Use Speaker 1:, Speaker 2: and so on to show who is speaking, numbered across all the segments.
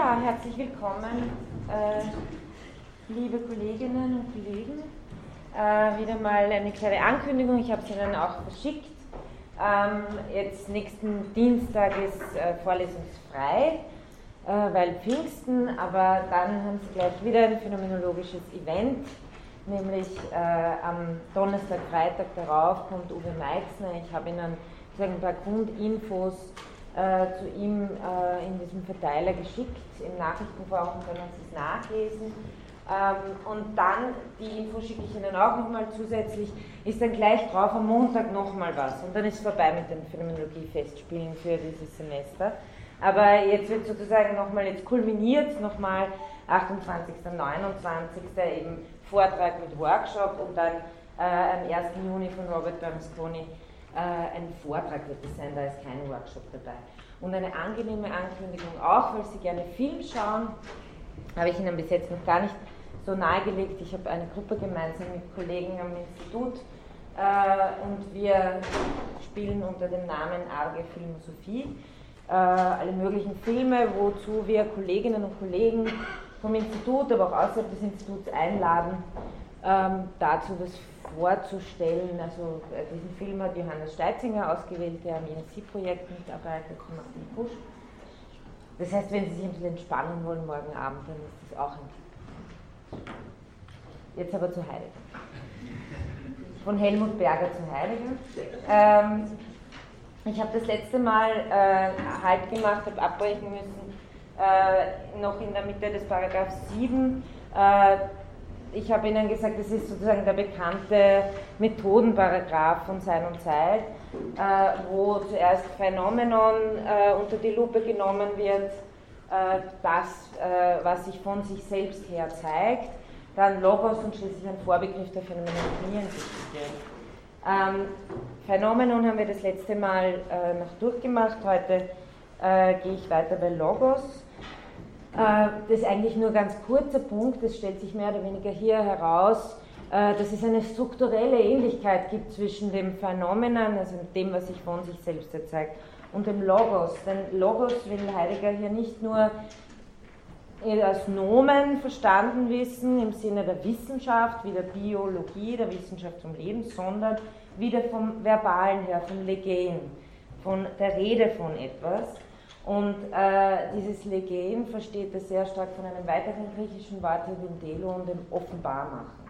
Speaker 1: Ja, herzlich willkommen, äh, liebe Kolleginnen und Kollegen. Äh, wieder mal eine kleine Ankündigung, ich habe sie dann auch verschickt. Ähm, jetzt nächsten Dienstag ist äh, vorlesungsfrei, äh, weil Pfingsten, aber dann haben sie gleich wieder ein phänomenologisches Event, nämlich äh, am Donnerstag, Freitag darauf kommt Uwe Meixner. Ich habe Ihnen ein paar Grundinfos äh, zu ihm äh, in diesem Verteiler geschickt. Im Nachrichtenforum können Sie es nachlesen. Ähm, und dann, die Info schicke ich Ihnen auch nochmal zusätzlich, ist dann gleich drauf am Montag nochmal was. Und dann ist es vorbei mit den Phänomenologie-Festspielen für dieses Semester. Aber jetzt wird sozusagen nochmal, jetzt kulminiert nochmal 28. 29. eben Vortrag mit Workshop und dann äh, am 1. Juni von Robert Berlusconi ein Vortrag wird es sein, da ist kein Workshop dabei. Und eine angenehme Ankündigung auch, weil Sie gerne Film schauen, habe ich Ihnen bis jetzt noch gar nicht so nahegelegt. Ich habe eine Gruppe gemeinsam mit Kollegen am Institut äh, und wir spielen unter dem Namen Arge Philosophie äh, alle möglichen Filme, wozu wir Kolleginnen und Kollegen vom Institut, aber auch außerhalb des Instituts einladen, ähm, dazu was vorzustellen. Also äh, diesen Film hat Johannes Steitzinger ausgewählt, der am INC-Projekt mitarbeitet, Martin Pusch. Das heißt, wenn Sie sich ein bisschen entspannen wollen morgen Abend, dann ist das auch ein Tipp. Jetzt aber zu Heidegger. Von Helmut Berger zu Heidegger. Ähm, ich habe das letzte Mal äh, Halt gemacht, habe abbrechen müssen, äh, noch in der Mitte des Paragraph 7. Äh, ich habe Ihnen gesagt, das ist sozusagen der bekannte Methodenparagraph von Sein und Zeit, äh, wo zuerst Phänomenon äh, unter die Lupe genommen wird, äh, das, äh, was sich von sich selbst her zeigt, dann Logos und schließlich ein Vorbegriff der Phänomenologie ähm, Phänomenon haben wir das letzte Mal äh, noch durchgemacht, heute äh, gehe ich weiter bei Logos. Äh, das ist eigentlich nur ein ganz kurzer Punkt, das stellt sich mehr oder weniger hier heraus, äh, dass es eine strukturelle Ähnlichkeit gibt zwischen dem Phänomenon, also dem, was sich von sich selbst zeigt, und dem Logos. Denn Logos will Heidegger hier nicht nur als Nomen verstanden wissen im Sinne der Wissenschaft, wie der Biologie, der Wissenschaft zum Leben, sondern wieder vom Verbalen her, vom Legen, von der Rede von etwas. Und äh, dieses Legen versteht er sehr stark von einem weiteren griechischen Wort Delo und dem Offenbarmachen.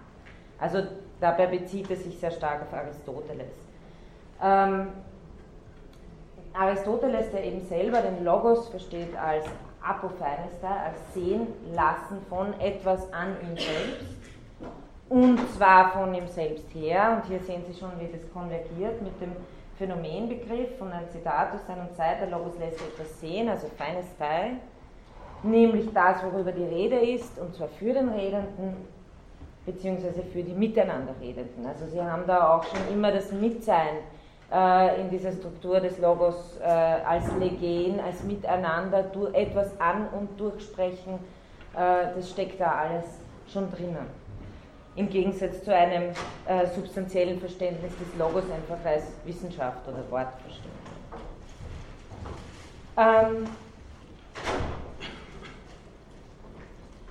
Speaker 1: Also dabei bezieht er sich sehr stark auf Aristoteles. Ähm, Aristoteles, der eben selber den Logos versteht als Apopheinester, als Sehen lassen von etwas an ihm selbst und zwar von ihm selbst her. Und hier sehen Sie schon, wie das konvergiert mit dem Phänomenbegriff von einem Zitat aus seiner Zeit, der Logos lässt etwas sehen, also feines Teil, nämlich das, worüber die Rede ist, und zwar für den Redenden, beziehungsweise für die Miteinanderredenden. Also Sie haben da auch schon immer das Mitsein äh, in dieser Struktur des Logos äh, als Legen, als Miteinander, durch etwas an- und durchsprechen, äh, das steckt da alles schon drinnen im Gegensatz zu einem äh, substanziellen Verständnis des Logos einfach als Wissenschaft oder Wortverständnis. Ähm,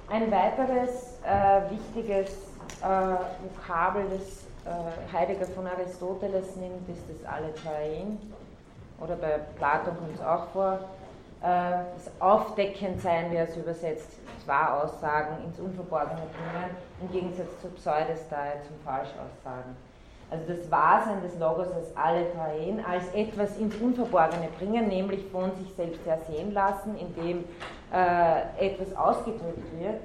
Speaker 1: ein weiteres äh, wichtiges äh, Vokabel, das äh, Heidegger von Aristoteles nimmt, ist das Alethein. Oder bei Platon kommt es auch vor. Äh, das Aufdeckendsein, wie er es übersetzt, zwei Aussagen ins Unverborgene bringen, im Gegensatz zur Pseudestei, zum Falschaussagen. Also das Wahrsein des Logos als Alethein, als etwas ins Unverborgene bringen, nämlich von sich selbst her sehen lassen, indem äh, etwas ausgedrückt wird,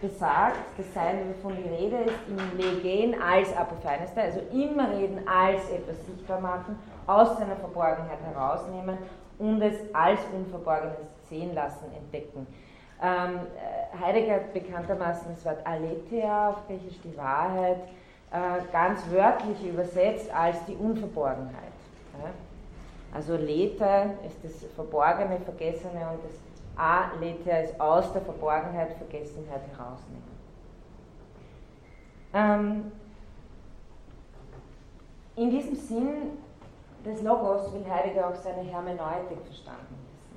Speaker 1: besagt, das Sein, wovon die Rede ist, im Legen als Apopheinester, also immer reden als etwas sichtbar machen, aus seiner Verborgenheit herausnehmen und es als Unverborgenes sehen lassen, entdecken. Ähm, äh, Heidegger hat bekanntermaßen das Wort Aletheia, auf Griechisch die Wahrheit, äh, ganz wörtlich übersetzt als die Unverborgenheit. Ja? Also Lethe ist das Verborgene, Vergessene und das Aletheia ist aus der Verborgenheit, Vergessenheit herausnehmen. Ähm, in diesem Sinn des Logos will Heidegger auch seine Hermeneutik verstanden wissen.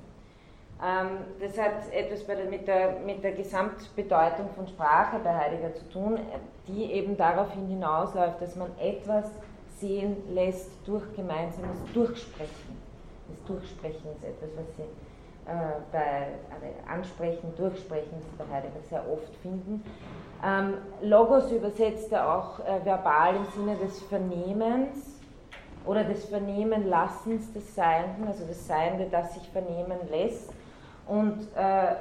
Speaker 1: Ähm, das hat etwas der, mit, der, mit der Gesamtbedeutung von Sprache bei Heidegger zu tun, die eben darauf hinausläuft, dass man etwas sehen lässt durch gemeinsames Durchsprechen. Das Durchsprechen ist etwas, was Sie äh, bei also Ansprechen, Durchsprechen, das bei Heidegger sehr oft finden. Ähm, Logos übersetzt er auch äh, verbal im Sinne des Vernehmens oder des Vernehmenlassens des Seienden, also das Seiende, das sich vernehmen lässt. Und äh,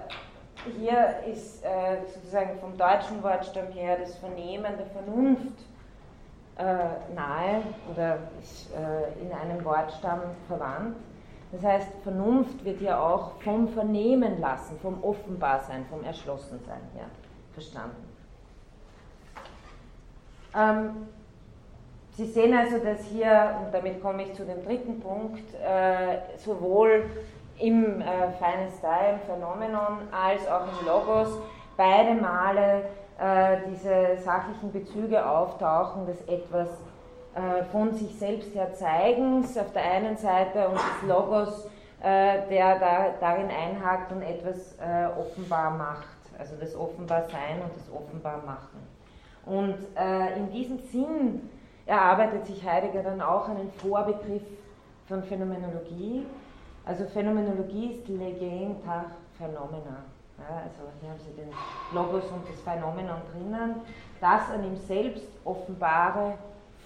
Speaker 1: hier ist äh, sozusagen vom deutschen Wortstamm her das Vernehmen der Vernunft äh, nahe oder ist äh, in einem Wortstamm verwandt. Das heißt, Vernunft wird ja auch vom Vernehmen lassen, vom Offenbarsein, vom Erschlossensein her verstanden. Ähm, Sie sehen also, dass hier, und damit komme ich zu dem dritten Punkt, äh, sowohl im äh, Fine Style, im Phänomenon, als auch im Logos beide Male äh, diese sachlichen Bezüge auftauchen, des etwas äh, von sich selbst her Zeigens auf der einen Seite und des Logos, äh, der da, darin einhakt und etwas äh, offenbar macht, also das Offenbarsein und das Offenbarmachen. Und in diesem Sinn erarbeitet sich Heidegger dann auch einen Vorbegriff von Phänomenologie. Also Phänomenologie ist Legend nach Phenomena. Ja, also hier haben Sie den Logos und das Phänomenon drinnen, das an ihm selbst offenbare,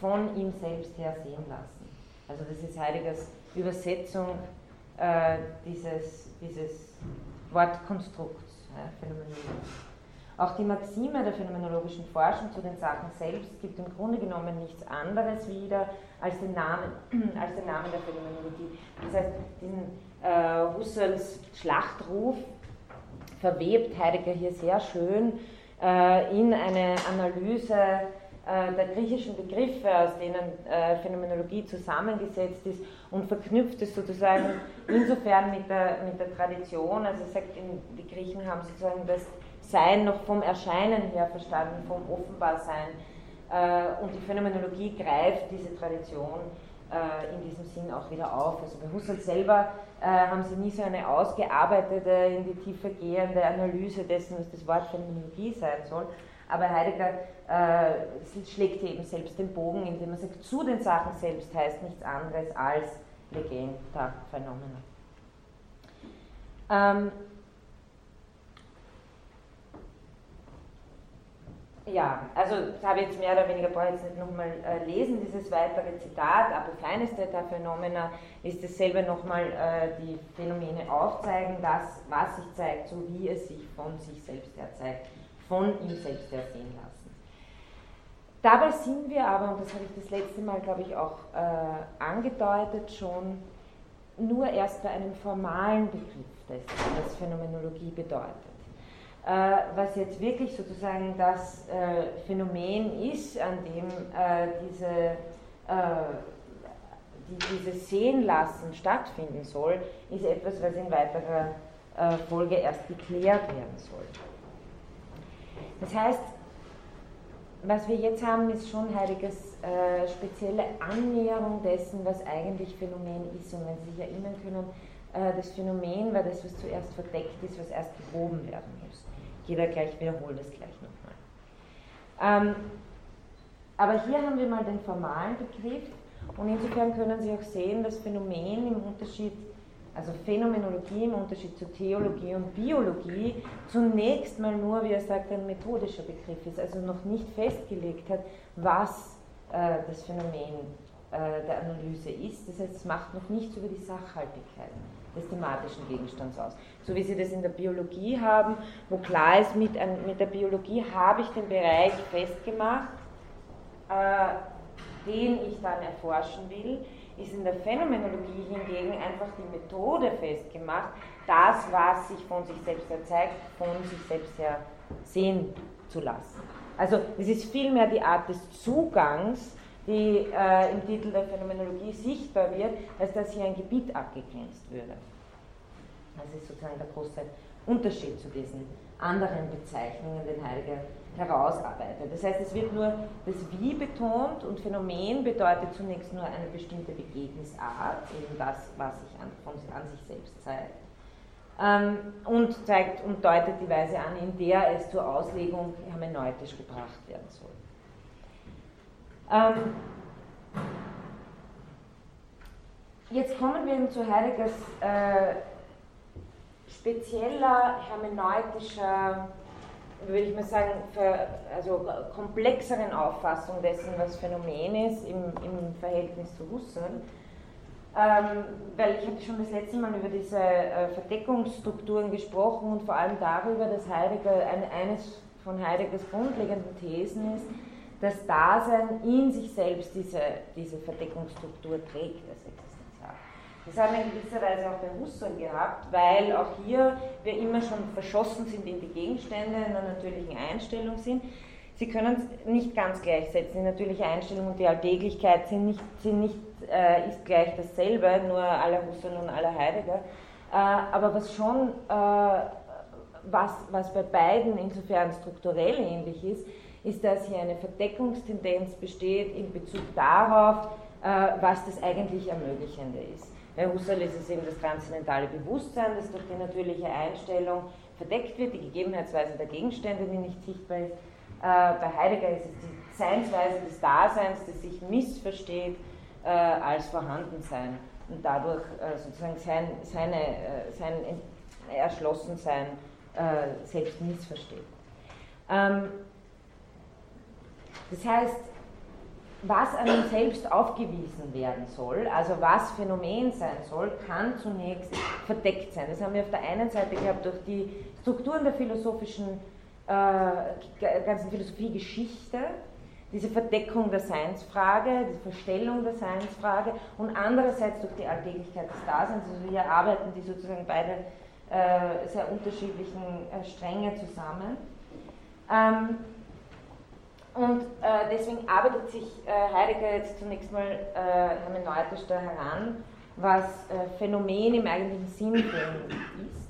Speaker 1: von ihm selbst her sehen lassen. Also das ist Heideggers Übersetzung äh, dieses, dieses Wortkonstrukts, ja, Phänomenologie. Auch die Maxime der phänomenologischen Forschung zu den Sachen selbst gibt im Grunde genommen nichts anderes wieder als den Namen, als den Namen der Phänomenologie. Das heißt, diesen äh, Husserls Schlachtruf verwebt Heidegger hier sehr schön äh, in eine Analyse äh, der griechischen Begriffe, aus denen äh, Phänomenologie zusammengesetzt ist und verknüpft es sozusagen insofern mit der, mit der Tradition. Also sagt, die Griechen haben sozusagen das sein noch vom Erscheinen her verstanden, vom Offenbarsein. Äh, und die Phänomenologie greift diese Tradition äh, in diesem Sinn auch wieder auf. Also bei Husserl selber äh, haben sie nie so eine ausgearbeitete, in die Tiefe gehende Analyse dessen, was das Wort Phänomenologie sein soll. Aber Heidegger äh, schlägt eben selbst den Bogen, indem er sagt, zu den Sachen selbst heißt nichts anderes als Legenda Phänomena. Ähm, Ja, also das habe ich jetzt mehr oder weniger, brauche ich jetzt nicht nochmal äh, lesen, dieses weitere Zitat, aber Feinesteta Phenomena ist dasselbe nochmal äh, die Phänomene aufzeigen, das, was sich zeigt, so wie es sich von sich selbst her zeigt, von ihm selbst her sehen lassen. Dabei sind wir aber, und das habe ich das letzte Mal, glaube ich, auch äh, angedeutet schon, nur erst bei einem formalen Begriff dessen, was Phänomenologie bedeutet. Äh, was jetzt wirklich sozusagen das äh, Phänomen ist, an dem äh, diese, die, dieses Sehenlassen stattfinden soll, ist etwas, was in weiterer Folge erst geklärt werden soll. Das heißt, was wir jetzt haben, ist schon Heideggers äh, spezielle Annäherung dessen, was eigentlich Phänomen ist. Und wenn Sie sich erinnern können, äh, das Phänomen war das, was zuerst verdeckt ist, was erst gehoben werden muss jeder gleich wiederholt das gleich nochmal. Ähm, aber hier haben wir mal den formalen Begriff und insofern können Sie auch sehen, dass Phänomen im Unterschied, also Phänomenologie im Unterschied zu Theologie und Biologie zunächst mal nur, wie er sagt, ein methodischer Begriff ist, also noch nicht festgelegt hat, was äh, das Phänomen äh, der Analyse ist. Das heißt, es macht noch nichts über die Sachhaltigkeit des thematischen Gegenstands aus. So wie Sie das in der Biologie haben, wo klar ist, mit, mit der Biologie habe ich den Bereich festgemacht, äh, den ich dann erforschen will, ist in der Phänomenologie hingegen einfach die Methode festgemacht, das, was sich von sich selbst erzeigt, von sich selbst her sehen zu lassen. Also es ist vielmehr die Art des Zugangs, die äh, im Titel der Phänomenologie sichtbar wird, als dass hier ein Gebiet abgegrenzt würde. Das ist sozusagen der große Unterschied zu diesen anderen Bezeichnungen, den Heidegger herausarbeitet. Das heißt, es wird nur das Wie betont und Phänomen bedeutet zunächst nur eine bestimmte Begebnisart, eben das, was sich an, von, an sich selbst zeigt. ähm, und zeigt und deutet die Weise an, in der es zur Auslegung hermeneutisch gebracht werden soll. Ähm, jetzt kommen wir zu Heideggers äh, spezieller hermeneutischer, würde ich mal sagen, für, also komplexeren Auffassung dessen, was Phänomen ist im, im Verhältnis zu Husserl. Ähm, weil ich hatte schon das letzte Mal über diese äh, Verdeckungsstrukturen gesprochen und vor allem darüber, dass Heidegger ein, eines von Heideggers grundlegenden Thesen ist, dass Dasein in sich selbst diese, diese Verdeckungsstruktur trägt als Existenzial. Das haben wir in gewisser Weise auch bei Husserl gehabt, weil auch hier wir immer schon verschossen sind in die Gegenstände, in einer natürlichen Einstellung sind. Sie können es nicht ganz gleichsetzen. Die natürliche Einstellung und die Alltäglichkeit sind nicht, sind nicht äh, ist gleich dasselbe, nur aller Husserl und aller Heidegger. Äh, aber was schon, äh, was, was bei beiden insofern strukturell ähnlich ist, ist, dass hier eine Verdeckungstendenz besteht in Bezug darauf, äh, was das eigentlich Ermöglichende ist. Bei Husserl ist es eben das transzendentale Bewusstsein, das durch die natürliche Einstellung verdeckt wird, die Gegebenheitsweise der Gegenstände, die nicht sichtbar ist. Äh, bei Heidegger ist es die Seinsweise des Daseins, das sich missversteht äh, als Vorhandensein und dadurch sozusagen sein, seine, sein Erschlossensein selbst missversteht. Ähm, das heißt, was einem selbst aufgewiesen werden soll, also was Phänomen sein soll, kann zunächst verdeckt sein. Das haben wir auf der einen Seite gehabt durch die Strukturen der philosophischen, äh, ganzen Philosophiegeschichte, diese Verdeckung der Seinsfrage, die Verstellung der Seinsfrage und andererseits durch die Alltäglichkeit des Daseins. Also hier arbeiten die sozusagen beide äh, sehr unterschiedlichen äh, Stränge zusammen. Ähm, und äh, deswegen arbeitet sich äh, Heidegger jetzt zunächst mal äh, hermeneutisch da heran, was äh, Phänomen im eigentlichen Sinn ist.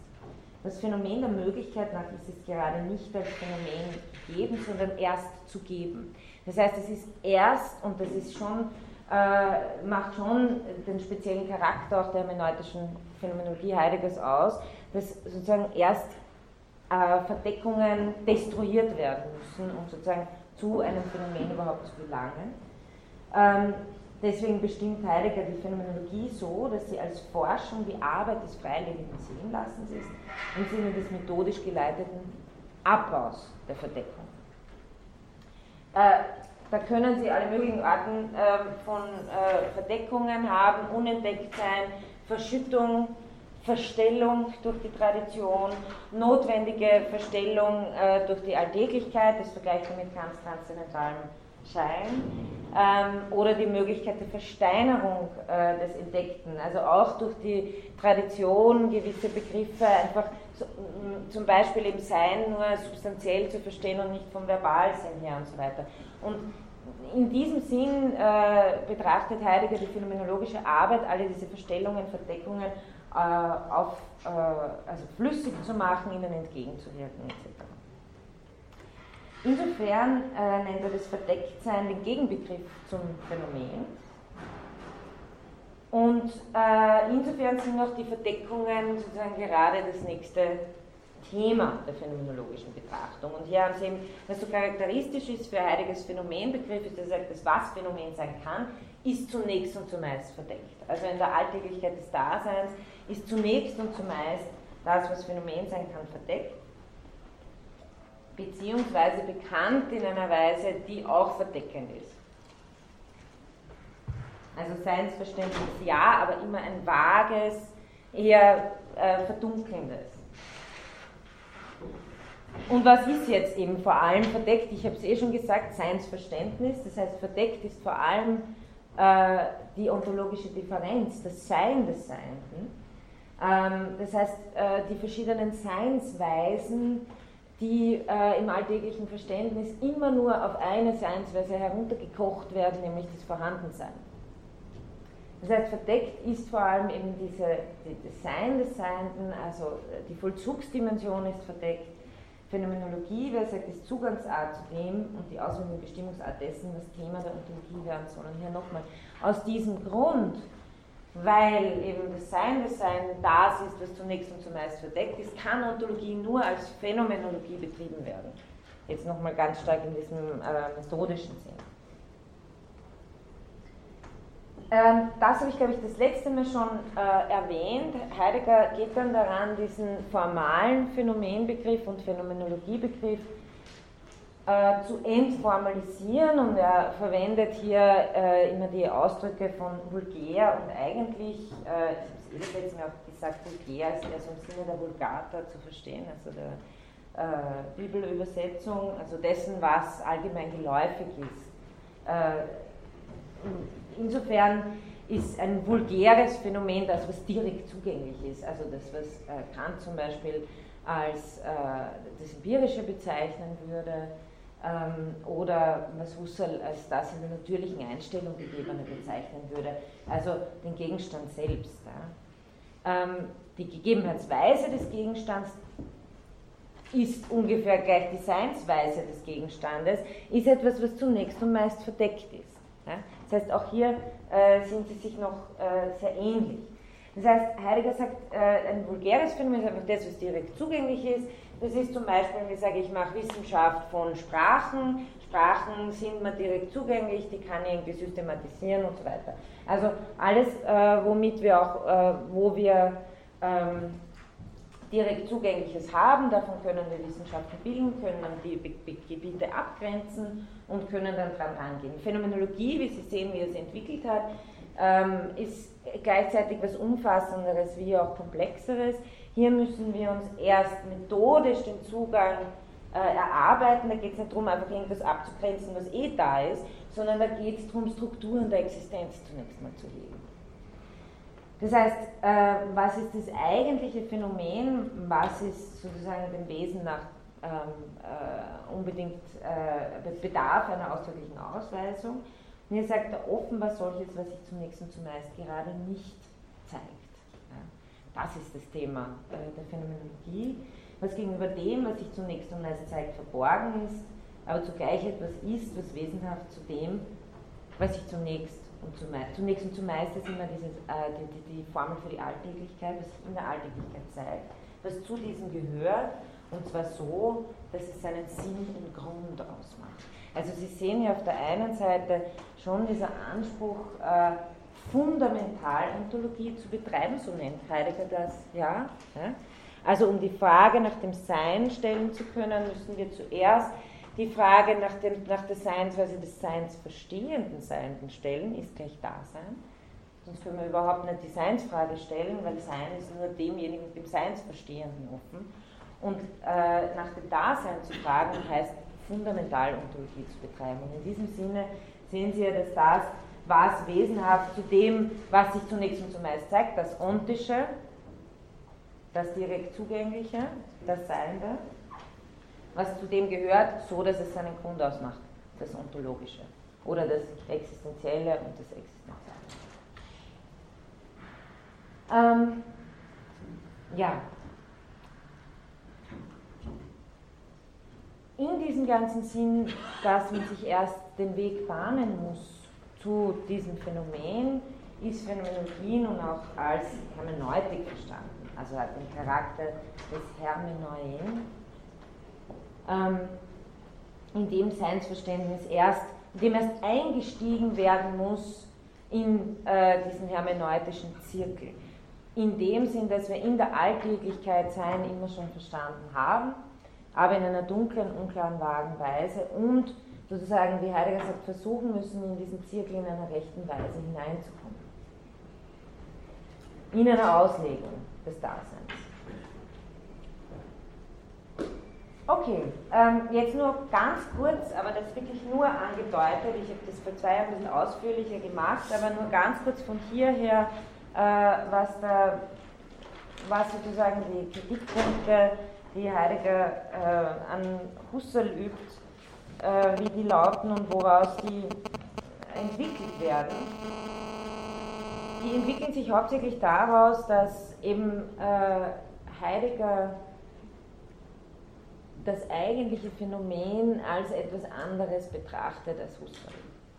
Speaker 1: Das Phänomen der Möglichkeit nach ist es gerade nicht als Phänomen geben, sondern erst zu geben. Das heißt, es ist erst, und das ist schon, äh, macht schon den speziellen Charakter auch der hermeneutischen Phänomenologie Heideggers aus, dass sozusagen erst äh, Verdeckungen destruiert werden müssen, um sozusagen zu einem Phänomen überhaupt zu gelangen. Ähm, deswegen bestimmt Heidegger die Phänomenologie so, dass sie als Forschung die Arbeit des freilebenden Sehenlassens ist, im Sinne des methodisch geleiteten Abbaus der Verdeckung. Äh, da können Sie alle möglichen Arten äh, von äh, Verdeckungen haben, unentdeckt sein, Verschüttung, Verstellung durch die Tradition, notwendige Verstellung äh, durch die Alltäglichkeit, das vergleicht man mit ganz transzendentalem Schein, ähm, oder die Möglichkeit der Versteinerung äh, des Entdeckten, also auch durch die Tradition gewisse Begriffe einfach so, zum Beispiel im Sein nur substanziell zu verstehen und nicht vom Verbalsinn her und so weiter. Und in diesem Sinn äh, betrachtet Heidegger die phänomenologische Arbeit, alle diese Verstellungen, Verdeckungen auf, äh, also flüssig zu machen, ihnen entgegenzuwirken etc. Insofern äh, nennt er das Verdecktsein den Gegenbegriff zum Phänomen. Und äh, insofern sind auch die Verdeckungen sozusagen gerade das nächste Thema der phänomenologischen Betrachtung. Und hier haben Sie eben, was so charakteristisch ist für Heideggers Phänomenbegriff, ist, dass er das was Phänomen sein kann, ist zunächst und zumeist verdeckt. Also in der Alltäglichkeit des Daseins ist zunächst und zumeist das, was Phänomen sein kann, verdeckt, beziehungsweise bekannt in einer Weise, die auch verdeckend ist. Also Seinsverständnis ja, aber immer ein vages, eher äh, verdunkelndes. Und was ist jetzt eben vor allem verdeckt? Ich habe es eh schon gesagt, Seinsverständnis, das heißt verdeckt ist vor allem äh, die ontologische Differenz, das Sein des Seienden. Ähm, das heißt, äh, die verschiedenen Seinsweisen, die äh, im alltäglichen Verständnis immer nur auf eine Seinsweise heruntergekocht werden, nämlich das Vorhandensein. Das heißt, verdeckt ist vor allem eben diese, das Sein des Seienden, also die Vollzugsdimension ist verdeckt, Phänomenologie, wer sagt, ist Zugangsart zu dem und die Auswirkung und Bestimmungsart dessen, was Thema der Ontologie werden soll. Und hier nochmal, aus diesem Grund weil eben das Sein des Sein das ist, was zunächst und zumeist verdeckt ist, kann Ontologie nur als Phänomenologie betrieben werden. Jetzt nochmal ganz stark in diesem äh, methodischen Sinn. Ähm, das habe ich, glaube ich, das letzte Mal schon äh, erwähnt. Heidegger geht dann daran, diesen formalen Phänomenbegriff und Phänomenologiebegriff äh, zu entformalisieren und er verwendet hier äh, immer die Ausdrücke von vulgär und eigentlich, äh, ich habe es ebenfalls mir auch gesagt, vulgär ist eher so im Sinne der Vulgata zu verstehen, also der äh, Bibelübersetzung, also dessen, was allgemein geläufig ist. Äh, insofern ist ein vulgäres Phänomen das, was direkt zugänglich ist, also das, was äh, Kant zum Beispiel als das Empirische bezeichnen würde, ähm, oder was Husserl als das in der natürlichen Einstellung gegebene bezeichnen würde, also den Gegenstand selbst. Ähm, die Gegebenheitsweise des Gegenstands ist ungefähr gleich die Seinsweise des Gegenstandes, ist etwas, was zunächst und meist verdeckt ist. Das heißt, auch hier äh, sind sie sich noch äh, sehr ähnlich. Das heißt, Heidegger sagt, äh, ein vulgäres Phänomen ist einfach das, was direkt zugänglich ist. Das ist zum Beispiel, wenn ich sage, ich mache Wissenschaft von Sprachen. Sprachen sind mir direkt zugänglich, die kann ich irgendwie systematisieren und so weiter. Also alles, äh, womit wir auch, äh, wo wir ähm, direkt Zugängliches haben, davon können wir Wissenschaften bilden, können die Gebiete abgrenzen und können dann dran rangehen. Phänomenologie, wie Sie sehen, wie es entwickelt hat, ähm, ist gleichzeitig was Umfassenderes wie auch Komplexeres. Hier müssen wir uns erst methodisch den Zugang äh, erarbeiten. Da geht es nicht darum, einfach irgendwas abzugrenzen, was eh da ist, sondern da geht es darum, Strukturen der Existenz zunächst mal zu heben. Das heißt, äh, was ist das eigentliche Phänomen? Was ist sozusagen dem Wesen nach äh, unbedingt äh, Bedarf einer ausdrücklichen Ausweisung? Und ihr sagt, offenbar solches, was sich zunächst und zumeist gerade nicht zeigt. Ja, das ist das Thema äh, der Phänomenologie, was gegenüber dem, was sich zunächst und meist zeigt, verborgen ist, aber zugleich etwas ist, was wesenhaft zu dem, was sich zunächst und zumeist, zunächst und zumeist ist immer dieses, äh, die, die, die Formel für die Alltäglichkeit, was sich in der Alltäglichkeit zeigt, was zu diesem gehört, und zwar so, dass es seinen Sinn und Grund ausmacht. Also Sie sehen hier auf der einen Seite schon dieser Anspruch, äh, Fundamentalontologie zu betreiben, so nennt Heidegger das, ja. ja. Also um die Frage nach dem Sein stellen zu können, müssen wir zuerst die Frage nach, dem, nach der Seinsweise des Seins verstehenden Seienden stellen, ist gleich Dasein. Sonst können wir überhaupt nicht die Seinsfrage stellen, weil Sein ist nur demjenigen, dem Seinsverstehenden offen. Und äh, nach dem Dasein zu fragen heißt Fundamentalontologie zu betreiben. Und in diesem Sinne sehen Sie ja, dass das, was wesenhaft zu dem, was sich zunächst und zumeist zeigt, das Ontische, das direkt Zugängliche, das Seiende, was zu dem gehört, so dass es seinen Grund ausmacht, das Ontologische oder das Existenzielle und das Existenzielle. Ähm, ja, in diesem ganzen Sinn, dass man sich erst den Weg bahnen muss zu diesem Phänomen, ist Phänomenologie nun auch als Hermeneutik verstanden, also hat den Charakter des Hermenoien, ähm, in dem Seinsverständnis erst, in dem erst eingestiegen werden muss in äh, diesen hermeneutischen Zirkel. In dem Sinn, dass wir in der Alltäglichkeit Sein immer schon verstanden haben aber in einer dunklen, unklaren, vagen Weise und sozusagen, wie Heidegger sagt, versuchen müssen, in diesen Zirkel in einer rechten Weise hineinzukommen. In einer Auslegung des Daseins. Okay, ähm, jetzt nur ganz kurz, aber das wirklich nur angedeutet. Ich habe das vor zwei Jahren ein bisschen ausführlicher gemacht, aber nur ganz kurz von hierher, äh, was, da, was sozusagen die Kritikpunkte die Heidegger äh, an Husserl übt, äh, wie die lauten und woraus die entwickelt werden. Die entwickeln sich hauptsächlich daraus, dass eben äh, Heidegger das eigentliche Phänomen als etwas anderes betrachtet als Husserl.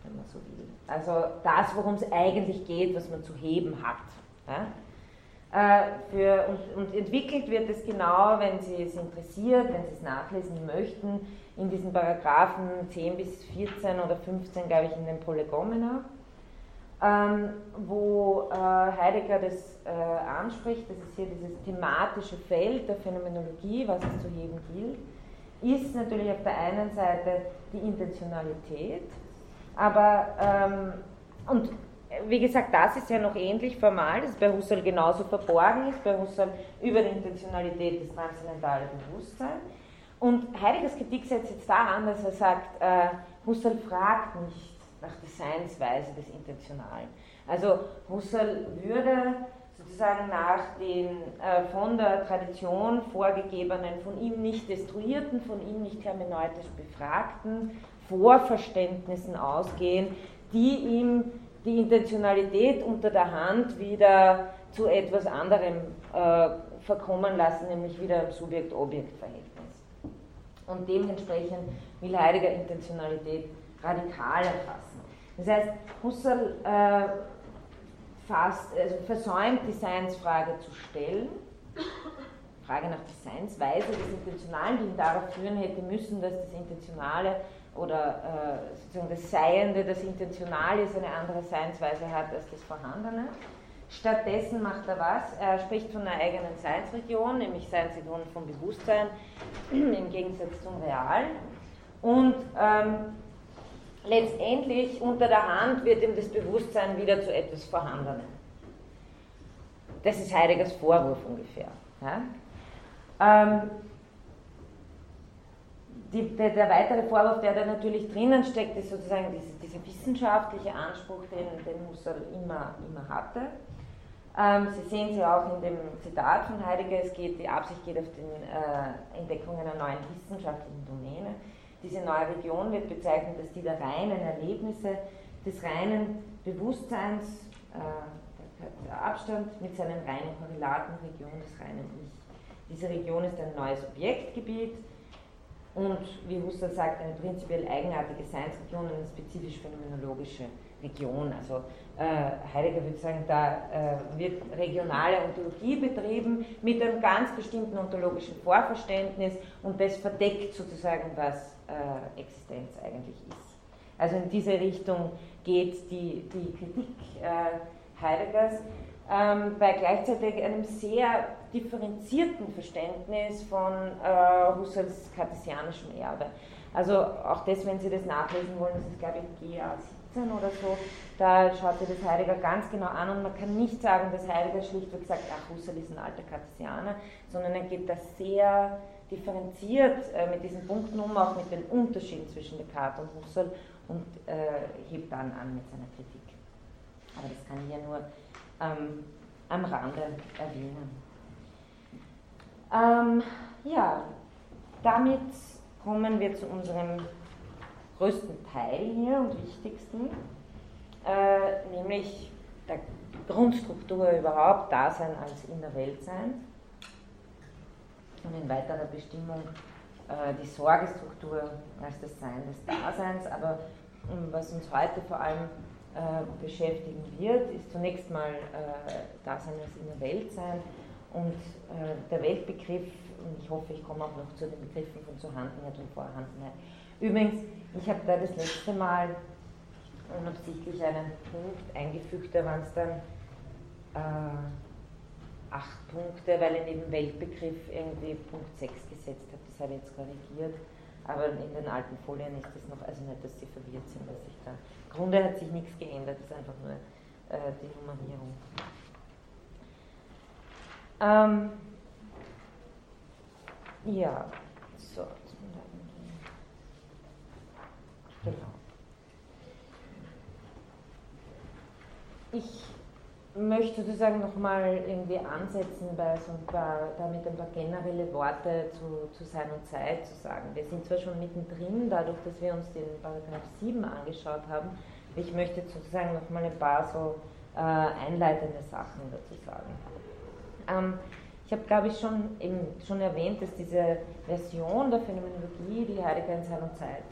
Speaker 1: wenn man so will. Also das, worum es eigentlich geht, was man zu heben hat. Ja? Äh, für, und, und, entwickelt wird es genau, wenn Sie es interessiert, wenn Sie es nachlesen möchten, in diesen Paragraphen 10 bis 14 oder 15, glaube ich, in den Prolegomena, ähm, wo äh, Heidegger das äh, anspricht, das ist hier dieses thematische Feld der Phänomenologie, was es zu heben gilt, ist natürlich auf der einen Seite die Intentionalität, aber ähm, und wie gesagt, das ist ja noch ähnlich formal, das ist bei Husserl genauso verborgen ist, bei Husserl über die Intentionalität des transzendentalen Bewusstseins. Und Heideggers Kritik setzt jetzt da an, dass er sagt, äh, Husserl fragt nicht nach der Seinsweise des Intentionalen. Also Husserl würde sozusagen nach den äh, von der Tradition vorgegebenen, von ihm nicht destruierten, von ihm nicht hermeneutisch befragten Vorverständnissen ausgehen, die ihm die Intentionalität unter der Hand wieder zu etwas anderem äh, verkommen lassen, nämlich wieder im Subjekt-Objekt-Verhältnis. Und dementsprechend will Heidegger Intentionalität radikal erfassen. Das heißt, Husserl äh, fast, also versäumt, die Seinsfrage zu stellen, Frage nach der Seinsweise des Intentionalen, die ihn darauf führen hätte müssen, dass das Intentionale oder äh, sozusagen das Seiende, das Intentionale eine andere Seinsweise hat als das Vorhandene. Stattdessen macht er was? Er spricht von einer eigenen Seinsregion, nämlich Seinsregion vom Bewusstsein im Gegensatz zum Real. Und ähm, letztendlich unter der Hand wird ihm das Bewusstsein wieder zu etwas Vorhandenem. Das ist Heideggers Vorwurf ungefähr. Ja? Ähm, die, der, der, weitere Vorwurf, der da natürlich drinnen steckt, ist sozusagen diese, dieser wissenschaftliche Anspruch, den, den Husserl immer, immer hatte. Ähm, Sie sehen sie auch in dem Zitat von Heidegger, es geht, die Absicht geht auf die äh, Entdeckung einer neuen wissenschaftlichen Domäne. Diese neue Region wird bezeichnet als die der reinen Erlebnisse, des reinen Bewusstseins, äh, der Abstand mit seinen reinen Korrelaten, Region des reinen Ich. Diese Region ist ein neues Objektgebiet, und, wie Husserl sagt, eine prinzipiell eigenartige Seinsregion, eine spezifisch phänomenologische Region. Also äh, Heidegger würde sagen, da äh, wird regionale Ontologie betrieben mit einem ganz bestimmten ontologischen Vorverständnis und das verdeckt sozusagen, was äh, Existenz eigentlich ist. Also in diese Richtung geht die, die Kritik äh, Heideggers ähm, bei gleichzeitig einem sehr differenzierten Verständnis von äh, Husserls kartesianischem Erbe. Also auch das, wenn Sie das nachlesen wollen, das ist glaube ich GA 17 oder so, da schaut sich das Heidegger ganz genau an und man kann nicht sagen, dass Heidegger schlichtweg sagt, ach Husserl ist ein alter Kartesianer, sondern er geht da sehr differenziert äh, mit diesen Punkten um, auch mit den Unterschieden zwischen Descartes und Husserl und äh, hebt dann an mit seiner Kritik. Aber das kann ich ja nur ähm, am Rande erwähnen. Ähm, ja, damit kommen wir zu unserem größten Teil hier und wichtigsten, äh, nämlich der Grundstruktur überhaupt, Dasein als in der Welt sein. Und in weiterer Bestimmung äh, die Sorgestruktur als das Sein des Daseins, aber um, was uns heute vor allem äh, beschäftigen wird, ist zunächst mal äh, Dasein als in der und äh, der Weltbegriff, und ich hoffe, ich komme auch noch zu den Begriffen von Zuhandenheit und Vorhandenheit. Übrigens, ich habe da das letzte Mal unabsichtlich einen Punkt eingefügt, da waren es dann äh, acht Punkte, weil ich neben Weltbegriff irgendwie Punkt 6 gesetzt habe. Das habe ich jetzt korrigiert. Aber in den alten Folien ist das noch, also nicht, dass sie verwirrt sind, dass ich da Grunde hat sich nichts geändert, es ist einfach nur äh, die Nummerierung. Ähm, ja, so. Genau. Ich möchte sozusagen nochmal irgendwie ansetzen, bei so ein paar, damit ein paar generelle Worte zu, zu Sein und Zeit zu sagen. Wir sind zwar schon mittendrin, dadurch, dass wir uns den Paragraph 7 angeschaut haben, ich möchte sozusagen nochmal ein paar so äh, einleitende Sachen dazu sagen. Ähm, ich habe, glaube ich, schon, eben schon erwähnt, dass diese Version der Phänomenologie, die Heidegger in Sein und Zeit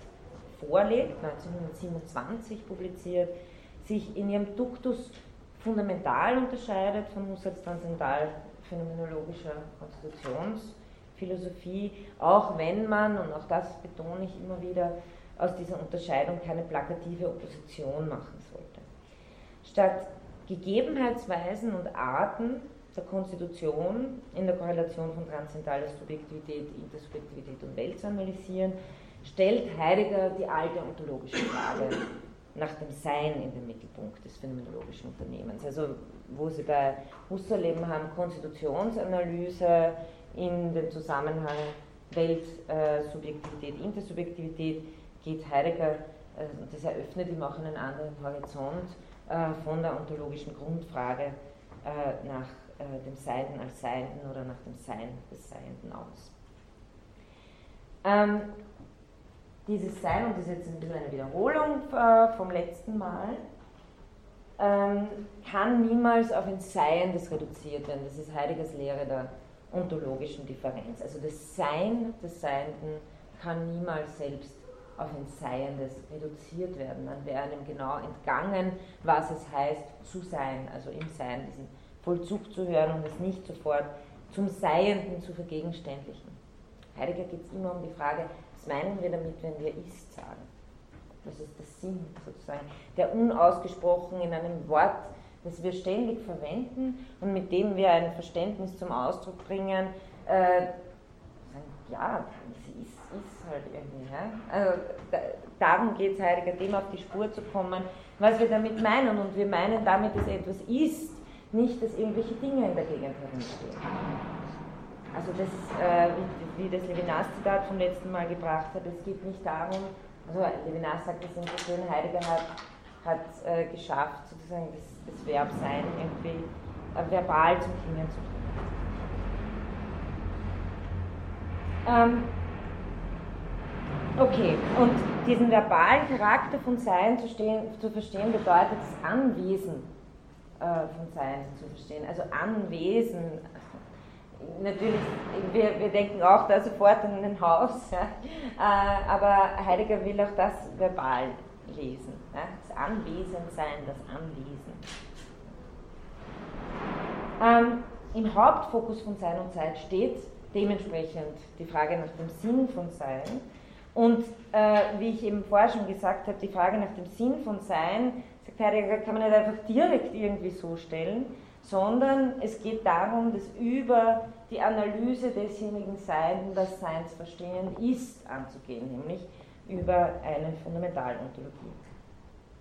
Speaker 1: vorlegt, 1927 publiziert, sich in ihrem Duktus fundamental unterscheidet von Husserls transzendental phänomenologischer Konstitutionsphilosophie, auch wenn man, und auch das betone ich immer wieder, aus dieser Unterscheidung keine plakative Opposition machen sollte. Statt Gegebenheitsweisen und Arten der Konstitution in der Korrelation von transzendentaler Subjektivität, Intersubjektivität und Welt zu analysieren, stellt Heidegger die alte ontologische Frage nach dem Sein in den Mittelpunkt des phänomenologischen Unternehmens. Also wo Sie bei Husserl eben haben, Konstitutionsanalyse in den Zusammenhang Welt, äh, Subjektivität, Intersubjektivität, geht Heidegger, äh, das eröffnet ihm auch einen anderen Horizont, äh, von der ontologischen Grundfrage äh, nach äh, dem Seienden als Seienden oder nach dem Sein des Seienden aus. Ähm, dieses Sein, und das ist jetzt ein bisschen eine Wiederholung äh, vom letzten Mal, ähm, kann niemals auf ein Seiendes reduziert werden. Das ist Heideggers Lehre der ontologischen Differenz. Also das Sein des Seienden kann niemals selbst auf ein Seiendes reduziert werden. Dann wäre einem genau entgangen, was es heißt zu sein, also im Sein diesen Vollzug zu hören und es nicht sofort zum Seienden zu vergegenständlichen. Heidegger geht es immer um die Frage, was meinen wir damit, wenn wir ist sagen? Was ist der Sinn sozusagen, der unausgesprochen in einem Wort, das wir ständig verwenden und mit dem wir ein Verständnis zum Ausdruck bringen, äh, ja, es ist, ist halt irgendwie. Ja? Also da, darum geht es Heidegger, dem auf die Spur zu kommen, was wir damit meinen. Und wir meinen damit, dass etwas ist, nicht, dass irgendwelche Dinge in der Gegend herumstehen. Also das, äh, wie, wie, das Levinas-Zitat vom letzten Mal gebracht hat, es geht nicht darum, also Levinas sagt das so schön, Heidegger hat, hat äh, geschafft, sozusagen das, das Verb sein irgendwie äh, verbal zum Klingen zu bringen. Ähm, okay, und diesen verbalen Charakter von Sein zu, stehen, zu verstehen bedeutet das Anwesen von Sein zu verstehen. Also Anwesen, natürlich, wir, wir denken auch da sofort an ein Haus, ja, äh, aber Heidegger will auch das verbal lesen. Ja, das Anwesensein, das Anlesen. Ähm, Im Hauptfokus von Sein und Zeit steht dementsprechend die Frage nach dem Sinn von Sein. Und äh, wie ich eben vorher schon gesagt habe, die Frage nach dem Sinn von Sein Heidegger, kann man nicht einfach direkt irgendwie so stellen, sondern es geht darum, dass über die Analyse desjenigen Seiten das Seinsverstehen ist anzugehen, nämlich über eine Fundamentalontologie.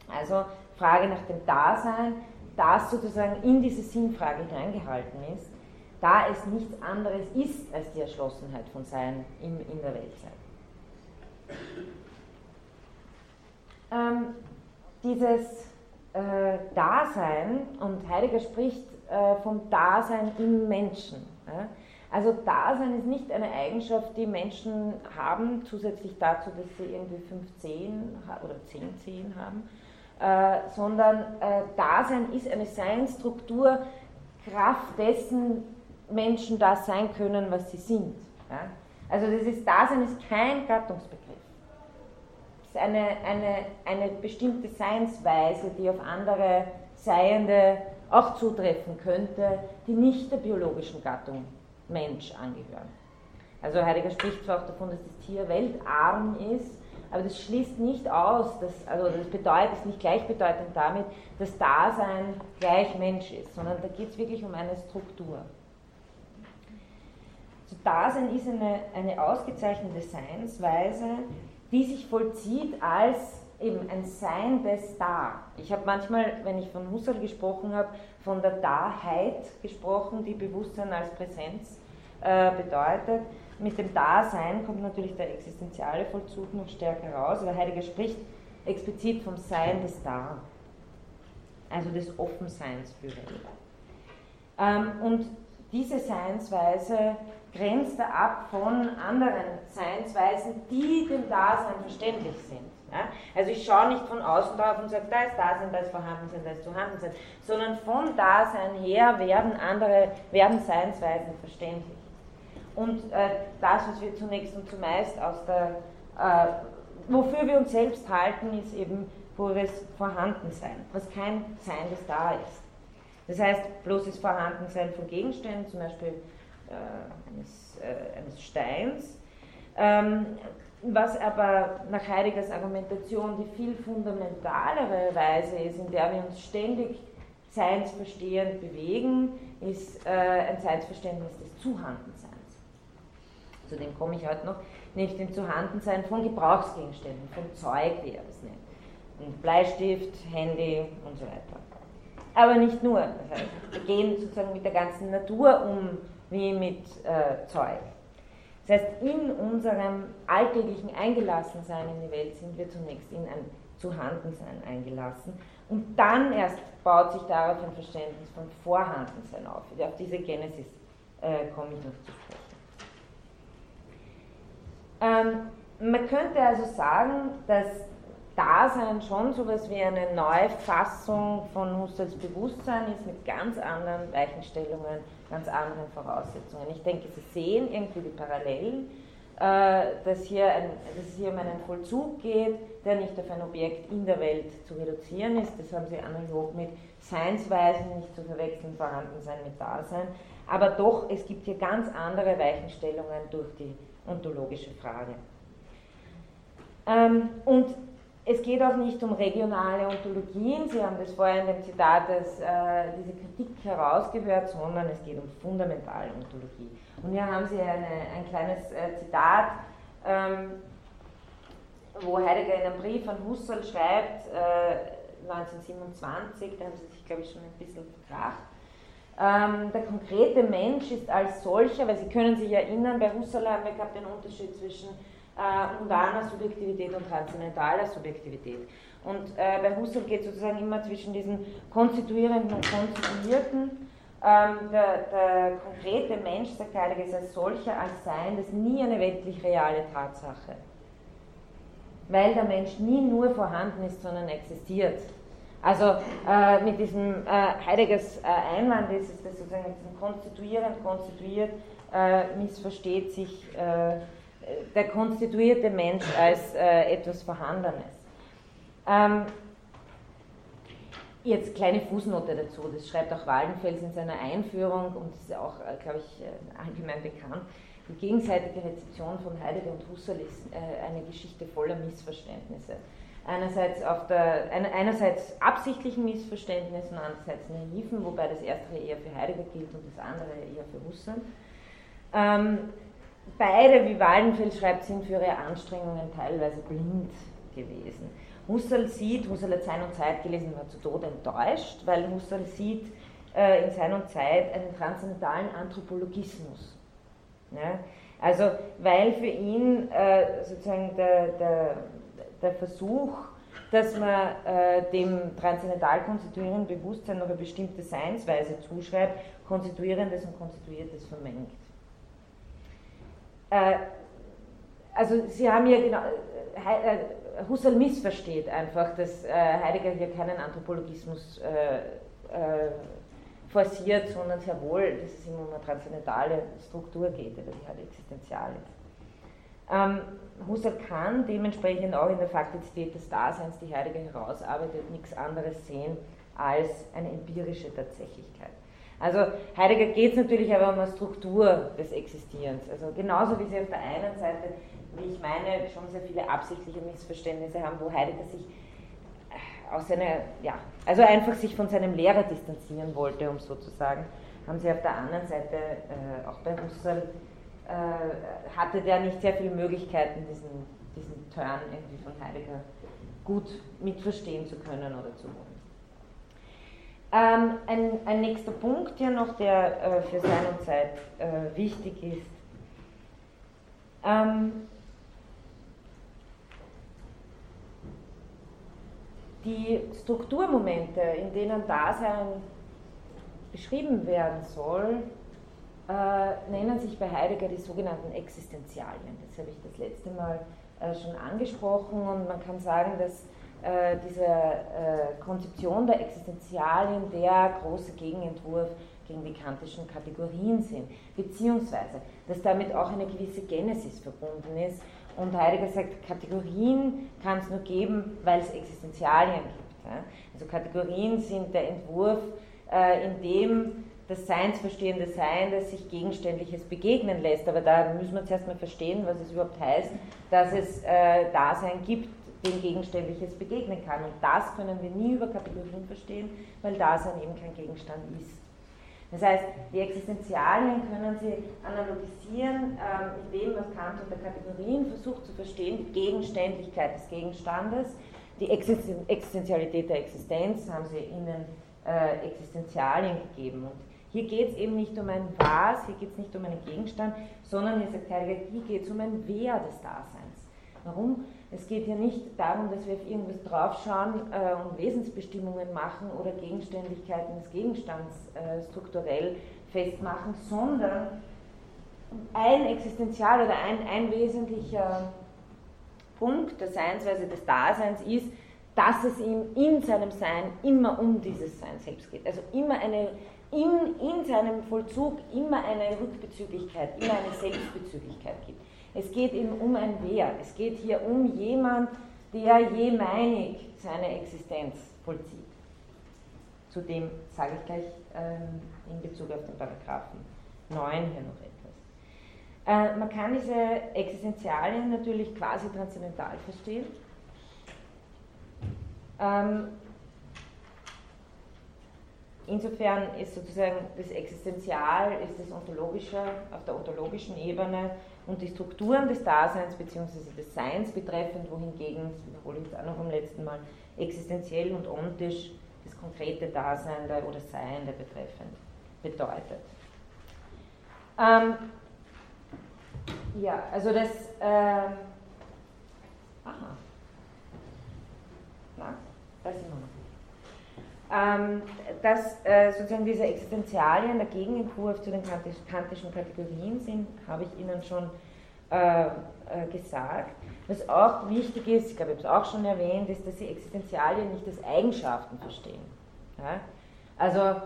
Speaker 1: Also Frage nach dem Dasein, das sozusagen in diese Sinnfrage hineingehalten ist, da es nichts anderes ist als die Erschlossenheit von Sein in, in der Weltzeit. Ähm, dieses äh, Dasein, und Heidegger spricht äh, vom Dasein im Menschen. Ja? Also Dasein ist nicht eine Eigenschaft, die Menschen haben, zusätzlich dazu, dass sie irgendwie 15 oder 10 Zehen haben, äh, sondern äh, Dasein ist eine Seinsstruktur, Kraft dessen Menschen das sein können, was sie sind. Ja? Also das ist, Dasein ist kein Gattungsbegriff ist eine, eine, eine bestimmte Seinsweise, die auf andere Seiende auch zutreffen könnte, die nicht der biologischen Gattung Mensch angehören. Also Heidegger spricht zwar auch davon, dass das Tier weltarm ist, aber das schließt nicht aus, dass, also das bedeutet, ist nicht gleichbedeutend damit, dass Dasein gleich Mensch ist, sondern da geht es wirklich um eine Struktur. Also Dasein ist eine, eine ausgezeichnete Seinsweise, die sich vollzieht als eben ein Sein des Da. Ich habe manchmal, wenn ich von Husserl gesprochen habe, von der Daheit gesprochen, die Bewusstsein als Präsenz äh, bedeutet. Mit dem Dasein kommt natürlich der existenziale Vollzug noch stärker raus, aber Heidegger spricht explizit vom Sein des Da, also des Offenseins für Welt. Ähm, und diese Seinsweise grenzt er ab von anderen Seinsweisen, die dem Dasein verständlich sind. Ja? Also ich schaue nicht von außen drauf und sage, da ist Dasein, da ist Vorhandensein, da ist Zuhandensein, sondern von Dasein her werden andere, werden Seinsweisen verständlich. Und äh, das, was wir zunächst und zumeist aus der äh, wofür wir uns selbst halten, ist eben pures Vorhandensein, was kein Sein, das da ist. Das heißt, bloßes Vorhandensein von Gegenständen, zum Beispiel äh, eines, äh, eines, Steins, ähm, was aber nach Heideggers Argumentation die viel fundamentalere Weise ist, in der wir uns ständig seinsverstehend bewegen, ist äh, ein Zeitverständnis des Zuhandenseins. Zu dem komme ich heute noch, nämlich dem Zuhandensein von Gebrauchsgegenständen, vom Zeug, wie er das nennt. Und Bleistift, Handy und so weiter. Aber nicht nur. Das heißt, wir gehen sozusagen mit der ganzen Natur um wie mit äh, Zeug. Das heißt, in unserem alltäglichen Eingelassensein in die Welt sind wir zunächst in ein Zuhandensein eingelassen und dann erst baut sich darauf ein Verständnis von Vorhandensein auf. Auf diese Genesis äh, komme ich noch zu sprechen. Ähm, man könnte also sagen, dass Dasein schon so etwas wie eine Neufassung von Husserls Bewusstsein ist mit ganz anderen Weichenstellungen, ganz anderen Voraussetzungen. Ich denke, Sie sehen irgendwie die Parallelen, äh, dass, hier ein, dass es hier um einen Vollzug geht, der nicht auf ein Objekt in der Welt zu reduzieren ist. Das haben Sie analog mit Seinsweisen nicht zu verwechseln, vorhanden sein mit Dasein. Aber doch, es gibt hier ganz andere Weichenstellungen durch die ontologische Frage. Ähm, und es geht auch nicht um regionale Ontologien, Sie haben das vorher in dem Zitat das, äh, diese Kritik herausgehört, sondern es geht um fundamentale Ontologie. Und hier haben Sie eine, ein kleines äh, Zitat, ähm, wo Heidegger in einem Brief an Husserl schreibt, äh, 1927, da haben Sie sich, glaube ich, schon ein bisschen verkracht. Ähm, der konkrete Mensch ist als solcher, weil Sie können sich erinnern, bei Husserl haben wir gehabt den Unterschied zwischen äh, mundaner Subjektivität und transzendentaler Subjektivität. Und äh, bei Husserl geht es sozusagen immer zwischen diesen konstituierenden und konstituierten. Ähm, der, der, konkrete Mensch, sagt Heidegger, ist als solcher, als Sein, das nie eine weltlich reale Tatsache. Weil der Mensch nie nur vorhanden ist, sondern existiert. Also äh, mit diesem äh, Heideggers äh, Einwand ist es, dass sozusagen mit diesem konstituierend, konstituiert äh, missversteht sich äh, der konstituierte Mensch als äh, etwas Vorhandenes. Ähm, jetzt kleine Fußnote dazu, das schreibt auch Waldenfels in seiner Einführung und ist auch, äh, glaube ich, äh, allgemein bekannt. Die gegenseitige Rezeption von Heidegger und Husserl ist äh, eine Geschichte voller Missverständnisse. Einerseits, auf der, einerseits absichtlichen Missverständnissen, andererseits naiven, wobei das erste eher für Heidegger gilt und das andere eher für Husserl. Ähm, beide, wie Wallenfeld schreibt, sind für ihre Anstrengungen teilweise blind gewesen. Husserl sieht, Husserl hat Sein und Zeit gelesen, war zu Tode enttäuscht, weil Husserl sieht äh, in Sein und Zeit einen transzendentalen Anthropologismus. Ja? Also, weil für ihn äh, sozusagen der, der, der Versuch, dass man äh, dem transzendental konstituierenden Bewusstsein noch eine bestimmte Seinsweise zuschreibt, Konstituierendes und Konstituiertes vermengt. Äh, also Sie haben ja genau, äh, Husserl missversteht einfach, dass äh, Heidegger hier keinen Anthropologismus forciert, sondern sehr wohl, dass es ihm um eine transzendentale Struktur geht, oder die halt existenzial ist. Ähm, Husserl kann dementsprechend auch in der Faktizität des Daseins, die Heidegger herausarbeitet, nichts anderes sehen als eine empirische Tatsächlichkeit. Also Heidegger geht es natürlich aber um eine Struktur des Existierens. Also genauso wie Sie auf der einen Seite, wie ich meine, schon sehr viele absichtliche Missverständnisse haben, wo Heidegger sich äh, aus seiner, ja, also einfach sich von seinem Lehrer distanzieren wollte, um so zu sagen, haben Sie auf der anderen Seite, äh, auch bei Husserl, äh, hatte der nicht sehr viele Möglichkeiten, diesen, diesen Turn irgendwie von Heidegger gut mitverstehen zu können oder zu wollen. Ähm, ein, ein, nächster Punkt hier noch, der äh, für Sein und Zeit äh, wichtig ist. Ähm, die Strukturmomente, in denen Dasein beschrieben werden soll, äh, nennen sich bei Heidegger die sogenannten Existenzialien. Das habe ich das letzte Mal äh, schon angesprochen und man kann sagen, dass äh, diese äh, Konzeption der Existenzialien der große Gegenentwurf gegen die kantischen Kategorien sind, beziehungsweise dass damit auch eine gewisse Genesis verbunden ist Und Heidegger sagt, Kategorien kann es nur geben, weil es Existenzialien gibt. Ja? Also Kategorien sind der Entwurf, äh, in dem das seinsverstehende Sein, das sich Gegenständliches begegnen lässt. Aber da müssen wir zuerst mal verstehen, was es überhaupt heißt, dass es äh, Dasein gibt, dem Gegenständliches begegnen kann. Und das können wir nie über Kategorien verstehen, weil Dasein eben kein Gegenstand ist. Das heißt, die Existenzialien können Sie analogisieren ähm, mit dem, was Kant unter Kategorien versucht zu verstehen, die Gegenständlichkeit des Gegenstandes, die Existenzialität der Existenz haben Sie Ihnen äh, Existenzialien gegeben. Und hier geht es eben nicht um ein Was, hier geht es nicht um einen Gegenstand, sondern hier sagt Heidegger, hier geht es um ein Wer des Daseins. Warum? Es geht hier nicht darum, dass wir auf irgendwas draufschauen äh, und Wesensbestimmungen machen oder Gegenständlichkeiten des Gegenstands äh, strukturell festmachen, sondern ein existenzial oder ein, ein wesentlicher Punkt der Seinsweise des Daseins ist, dass es ihm in seinem Sein immer um dieses Sein selbst geht. Also immer eine in, in seinem Vollzug immer eine Rückbezüglichkeit, immer eine Selbstbezüglichkeit gibt. Es geht eben um ein Wer. Es geht hier um jemand, der jemeinig seine Existenz vollzieht. Zu dem sage ich gleich ähm, in Bezug auf den Paragraphen 9 hier noch etwas. Äh, man kann diese Existenzialien natürlich quasi transzendental verstehen. Ähm, Insofern ist sozusagen das Existenzial, ist das Ontologische auf der ontologischen Ebene und die Strukturen des Daseins bzw. des Seins betreffend, wohingegen, das wiederhole ich auch noch vom letzten Mal, existenziell und ontisch das konkrete Dasein oder Sein der betreffend bedeutet. Ähm, ja, also das. Äh, aha. Na, da sind wir noch ähm, dass äh, sozusagen diese Existenzialien der Gegenentwurf zu den kantischen Kategorien sind, habe ich Ihnen schon äh, äh, gesagt. Was auch wichtig ist, ich glaube, ich habe es auch schon erwähnt, ist, dass Sie Existenzialien nicht als Eigenschaften verstehen. Ja? Also,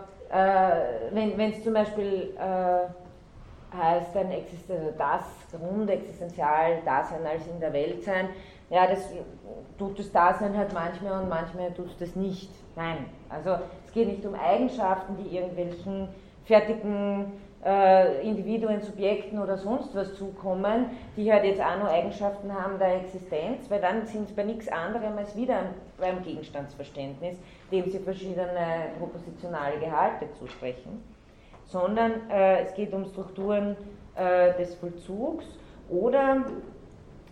Speaker 1: wenn es zum Beispiel heißt, ein Existen das Grundexistenzial-Dasein als in der Welt sein, ja, das tut das Dasein halt manchmal und manchmal tut es das nicht. Nein, also es geht nicht um Eigenschaften, die irgendwelchen fertigen äh, Individuen, Subjekten oder sonst was zukommen, die halt jetzt auch nur Eigenschaften haben der Existenz, weil dann sind sie bei nichts anderem als wieder beim Gegenstandsverständnis, dem sie verschiedene propositionale Gehalte zusprechen, sondern äh, es geht um Strukturen äh, des Vollzugs oder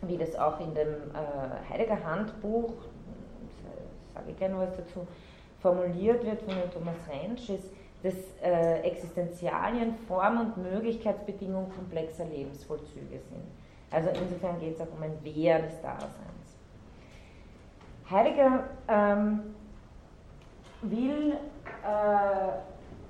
Speaker 1: wie das auch in dem äh, Heidegger Handbuch, sage ich gerne was dazu, formuliert wird von Thomas Rentsch, ist, dass äh, Existenzialien Form und Möglichkeitsbedingungen komplexer Lebensvollzüge sind. Also insofern geht es auch um ein Wer des Daseins. Heidegger ähm, will äh,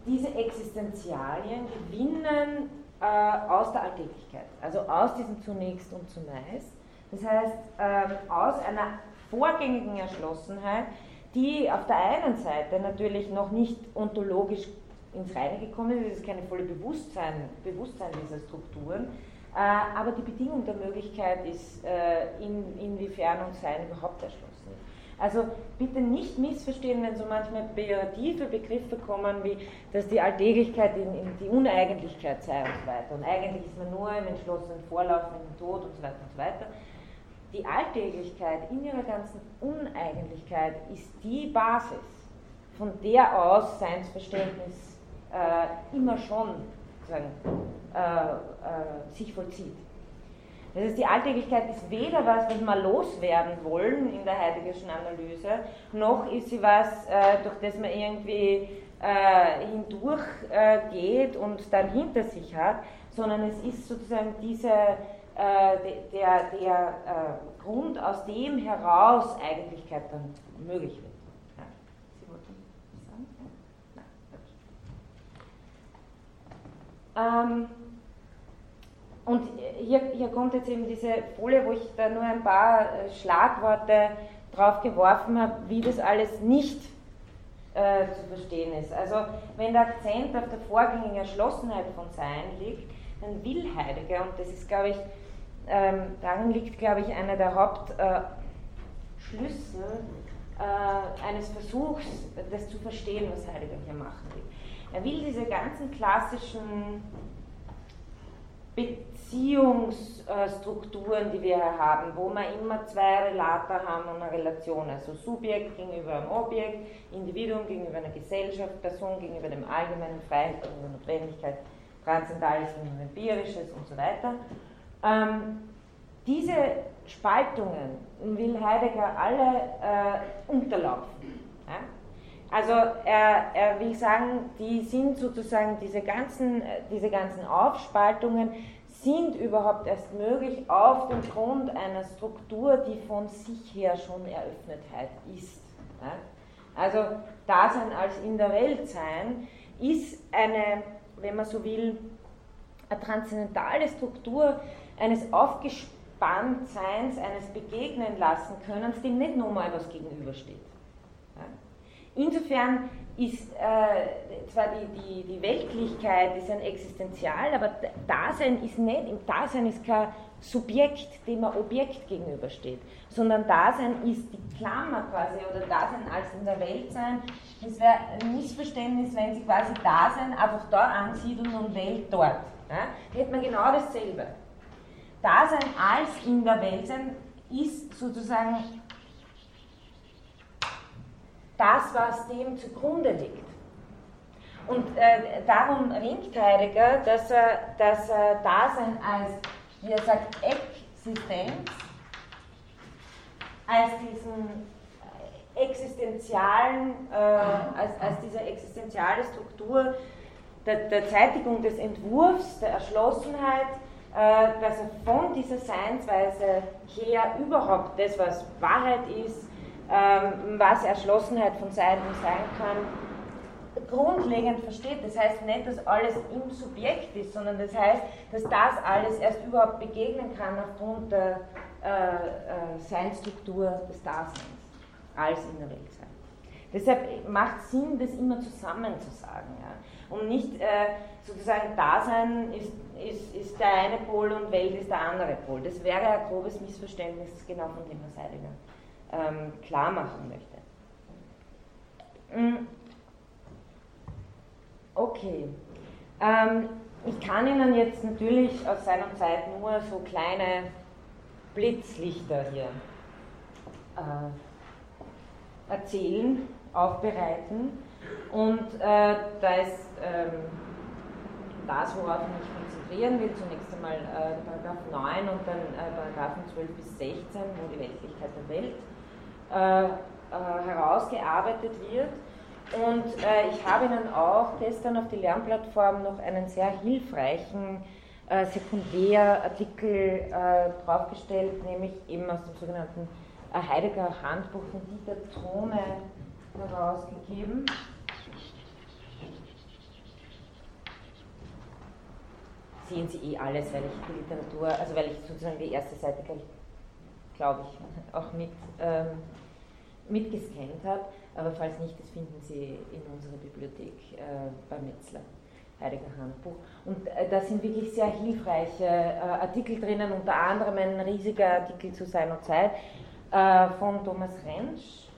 Speaker 1: diese Existenzialien gewinnen äh, aus der Alltäglichkeit, also aus diesem zunächst und zumeist. Das heißt, ähm, aus einer vorgängigen Erschlossenheit, die auf der einen Seite natürlich noch nicht ontologisch ins Reine gekommen ist, es ist keine volle Bewusstsein, Bewusstsein dieser Strukturen, äh, aber die Bedingung der Möglichkeit ist, äh, in, inwiefern uns Sein überhaupt erschlossen ist. Also bitte nicht missverstehen, wenn so manchmal pejorative Begriffe kommen, wie dass die Alltäglichkeit in, in, die Uneigentlichkeit sei und so weiter. Und eigentlich ist man nur im entschlossenen Vorlauf, im Tod und so weiter und so weiter die Alltäglichkeit in ihrer ganzen Uneigentlichkeit ist die Basis, von der aus Seinsverständnis äh, immer schon sagen, äh, äh, sich vollzieht. Das heißt, die Alltäglichkeit ist weder was, was wir loswerden wollen in der Heideggerschen Analyse, noch ist sie was, äh, durch das man irgendwie äh, hindurch geht und dann hinter sich hat, sondern es ist sozusagen diese der, der äh, Grund, aus dem heraus Eigentlichkeit dann möglich wird. Ja. Sie wollten sagen? Nein. Okay. Ähm, und hier, hier kommt jetzt eben diese Folie, wo ich da nur ein paar äh, Schlagworte drauf geworfen habe, wie das alles nicht äh, zu verstehen ist. Also wenn der Akzent auf der vorgängigen Erschlossenheit von Sein liegt, dann will Heidegger, und das ist, glaube ich, ähm, darin liegt, glaube ich, einer der Hauptschlüssel äh, eines Versuchs, das zu verstehen, was Heidegger hier machen will. Er will diese ganzen klassischen Beziehungsstrukturen, die wir hier haben, wo wir immer zwei Relate haben und eine Relation, also Subjekt gegenüber einem Objekt, Individuum gegenüber einer Gesellschaft, Person gegenüber dem Allgemeinen, Freiheit gegenüber Notwendigkeit, Transzendales gegenüber Empirisches und so weiter. Ähm, diese Spaltungen will Heidegger alle äh, unterlaufen. Ja? Also er, er will sagen, die sind sozusagen diese ganzen, diese ganzen Aufspaltungen sind überhaupt erst möglich auf dem Grund einer Struktur, die von sich her schon Eröffnetheit ist. Also Dasein als in der Welt sein ist eine, wenn man so will, eine transzendentale Struktur eines Aufgespanntseins, eines Begegnen lassen können, dem nicht nochmal was gegenübersteht. Insofern ist äh, zwar die, die, die Weltlichkeit ist ein Existenzial, aber Dasein ist nicht, im Dasein ist kein Subjekt, dem ein Objekt gegenübersteht, sondern Dasein ist die Klammer quasi oder Dasein als in der Welt sein. Das wäre ein Missverständnis, wenn Sie quasi Dasein einfach da ansiedeln und Welt dort. Ja? Hätte man genau dasselbe. Dasein als in der Welt sein ist sozusagen das, was dem zugrunde liegt. Und äh, darum ringt Heidegger, dass er, dass Dasein als, wie er sagt, Existenz, als diesen existenzialen, äh, als, als diese existenziale Struktur der, der Zeitigung des Entwurfs, der Erschlossenheit, dass er von dieser Seinsweise her überhaupt das, was Wahrheit ist, ähm, was Erschlossenheit von Seiten sein kann, grundlegend versteht. Das heißt nicht, dass alles im Subjekt ist, sondern das heißt, dass das alles erst überhaupt begegnen kann aufgrund der äh, äh, Seinstruktur des Daseins als in sein. Deshalb macht es Sinn, das immer zusammen zu sagen. Ja? Und nicht äh, sozusagen Dasein ist, ist, ist der eine Pol und Welt ist der andere Pol. Das wäre ein grobes Missverständnis genau von dem, was Heidegger ähm, klar machen möchte. Mm. Okay. Ähm, ich kann Ihnen jetzt natürlich aus seiner Zeit nur so kleine Blitzlichter hier äh, erzählen, aufbereiten. Und äh, da ist ähm, das, worauf ich mich konzentrieren will, zunächst einmal äh, Paragraph 9 und dann äh, Paragraphen 12 bis 16, wo die Weltlichkeit der Welt äh, äh, herausgearbeitet wird. Und äh, ich habe Ihnen auch gestern auf die Lernplattform noch einen sehr hilfreichen äh, Sekundärartikel draufgestellt, nämlich eben aus dem sogenannten Heidegger Handbuch von Dieter Throne herausgegeben. Sehen Sie eh alles, weil ich die Literatur, also weil ich sozusagen die erste Seite, glaube ich, auch mit ähm, mitgescannt habe. Aber falls nicht, das finden Sie in unserer Bibliothek äh, bei Metzler. Heidegger Handbuch. Und äh, da sind wirklich sehr hilfreiche äh, Artikel drinnen, unter anderem ein riesiger Artikel zu seiner Zeit äh, von Thomas Rentsch.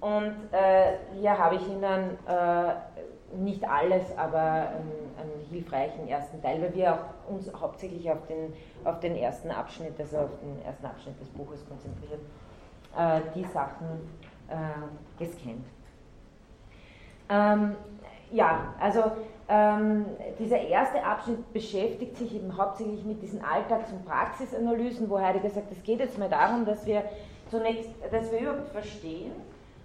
Speaker 1: Und äh, hier habe ich Ihnen äh, nicht alles, aber einen, einen, hilfreichen ersten Teil, weil wir auch uns hauptsächlich auf den, auf den ersten Abschnitt, also auf den ersten Abschnitt des Buches konzentrieren, äh, die Sachen äh, gescannt. Ähm, ja, also ähm, dieser erste Abschnitt beschäftigt sich eben hauptsächlich mit diesen Alltags- und Praxisanalysen, wo Heidegger sagt, es geht jetzt mal darum, dass wir zunächst, dass wir überhaupt verstehen,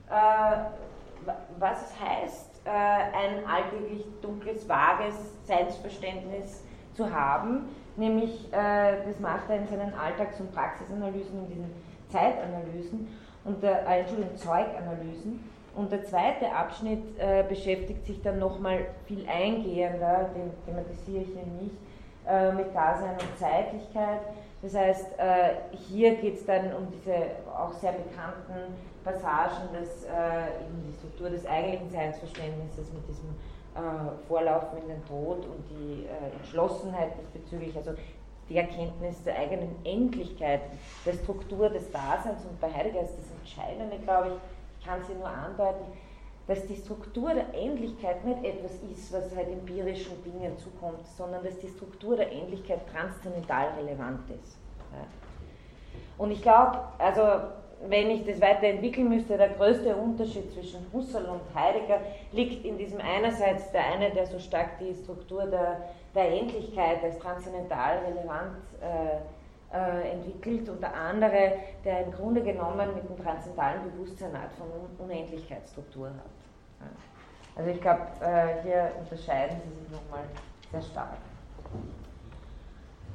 Speaker 1: äh, was es heißt, äh, ein alltäglich dunkles, vages Seinsverständnis zu haben, nämlich, äh, das macht er in seinen Alltags- und Praxisanalysen, in diesen Zeitanalysen und der, äh, Entschuldigung, Zeuganalysen. Und der zweite Abschnitt äh, beschäftigt sich dann nochmal viel eingehender, den thematisiere ich hier nicht, äh, mit Dasein und Zeitlichkeit. Das heißt, äh, hier geht es dann um diese auch sehr bekannten Passagen, dass äh, eben die Struktur des eigentlichen Seinsverständnisses mit diesem äh, Vorlaufen in den Tod und die Entschlossenheit diesbezüglich, also die Erkenntnis der eigenen Endlichkeit, der Struktur des Daseins. Und bei Heidegger ist das Entscheidende, glaube ich, ich kann sie nur andeuten, dass die Struktur der Endlichkeit nicht etwas ist, was halt empirischen Dingen zukommt, sondern dass die Struktur der Endlichkeit transzendental relevant ist. Und ich glaube, also wenn ich das weiterentwickeln müsste, der größte Unterschied zwischen Husserl und Heidegger liegt in diesem einerseits der eine, der so stark die Struktur der, der Endlichkeit als transzendental relevant äh, äh, entwickelt und der andere, der im Grunde genommen mit dem transzendentalen Bewusstsein eine Art von Unendlichkeitsstruktur hat. Also ich glaube, äh, hier unterscheiden sie sich nochmal sehr stark.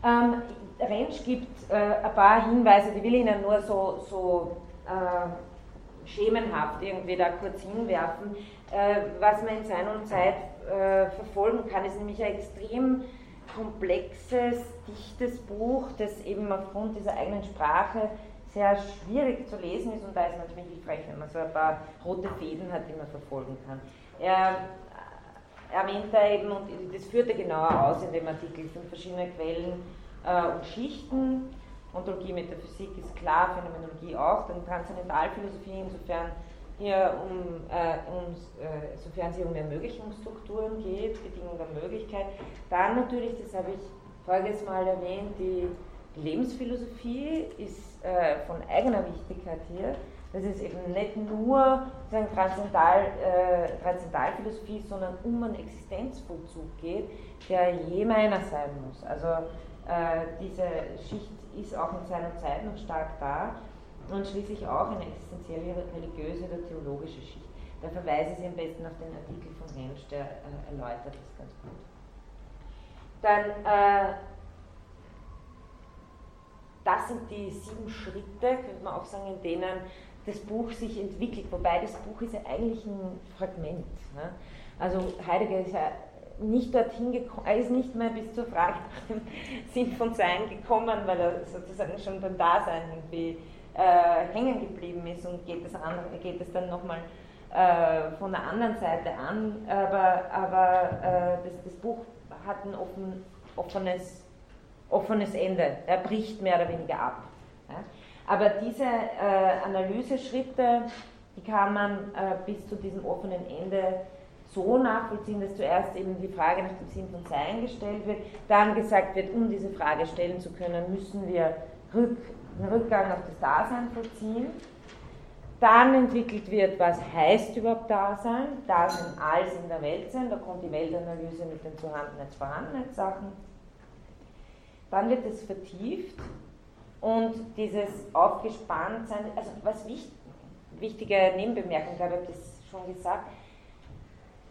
Speaker 1: Ähm, Rentsch gibt äh, ein paar Hinweise, die will ich Ihnen nur so, so äh, schemenhaft irgendwie da kurz hinwerfen. Äh, was man in seiner Zeit äh, verfolgen kann, ist nämlich ein extrem komplexes, dichtes Buch, das eben aufgrund dieser eigenen Sprache sehr schwierig zu lesen ist und da ist manchmal hilfreich, wenn man so ein paar rote Fäden hat, die man verfolgen kann. Er erwähnt da eben, und das führt er genauer aus in dem Artikel, fünf verschiedene Quellen äh, und Schichten. Ontologie, Metaphysik ist klar, Phänomenologie auch, dann Transzendentalphilosophie, insofern hier um, äh, um äh, sofern es hier um Ermöglichungsstrukturen geht, Bedingung der Möglichkeit. Dann natürlich, das habe ich voriges Mal erwähnt, die Lebensphilosophie ist äh, von eigener Wichtigkeit hier dass es eben nicht nur sagen, Transzendental, äh, Transzendentalphilosophie, sondern um einen Existenzvollzug geht, der je meiner sein muss. Also äh, diese Schicht ist auch in seiner Zeit noch stark da und schließlich auch eine existenzielle religiöse oder theologische Schicht. Da verweise ich am besten auf den Artikel von Rentsch, der äh, erläutert das ganz gut. Dann äh, das sind die sieben Schritte, könnte man auch sagen, in denen das Buch sich entwickelt, wobei das Buch ist ja eigentlich ein Fragment. Ne? Also Heidegger ist ja nicht dorthin gekommen, er ist nicht mehr bis zur Frage nach dem Sinn von Sein gekommen, weil er sozusagen schon beim Dasein irgendwie äh, hängen geblieben ist und geht andere, geht das dann nochmal äh, von der anderen Seite an, aber, aber äh, das, das Buch hat ein offen, offenes, offenes Ende, er bricht mehr oder weniger ab. Ja? Aber diese äh, Analyseschritte, die kann man äh, bis zu diesem offenen Ende so nachvollziehen, dass zuerst eben die Frage nach dem Sinn von Sein gestellt wird, dann gesagt wird, um diese Frage stellen zu können, müssen wir Rück, einen Rückgang auf das Dasein vollziehen. Dann entwickelt wird, was heißt überhaupt Dasein? Dasein als in der Welt sein, da kommt die Weltanalyse mit den zu Vorhandenheits Vorhandenheitssachen. Dann wird es vertieft und dieses Aufgespanntsein, also was wichtig, wichtige Nebenbemerkung, glaube ich, habe das schon gesagt,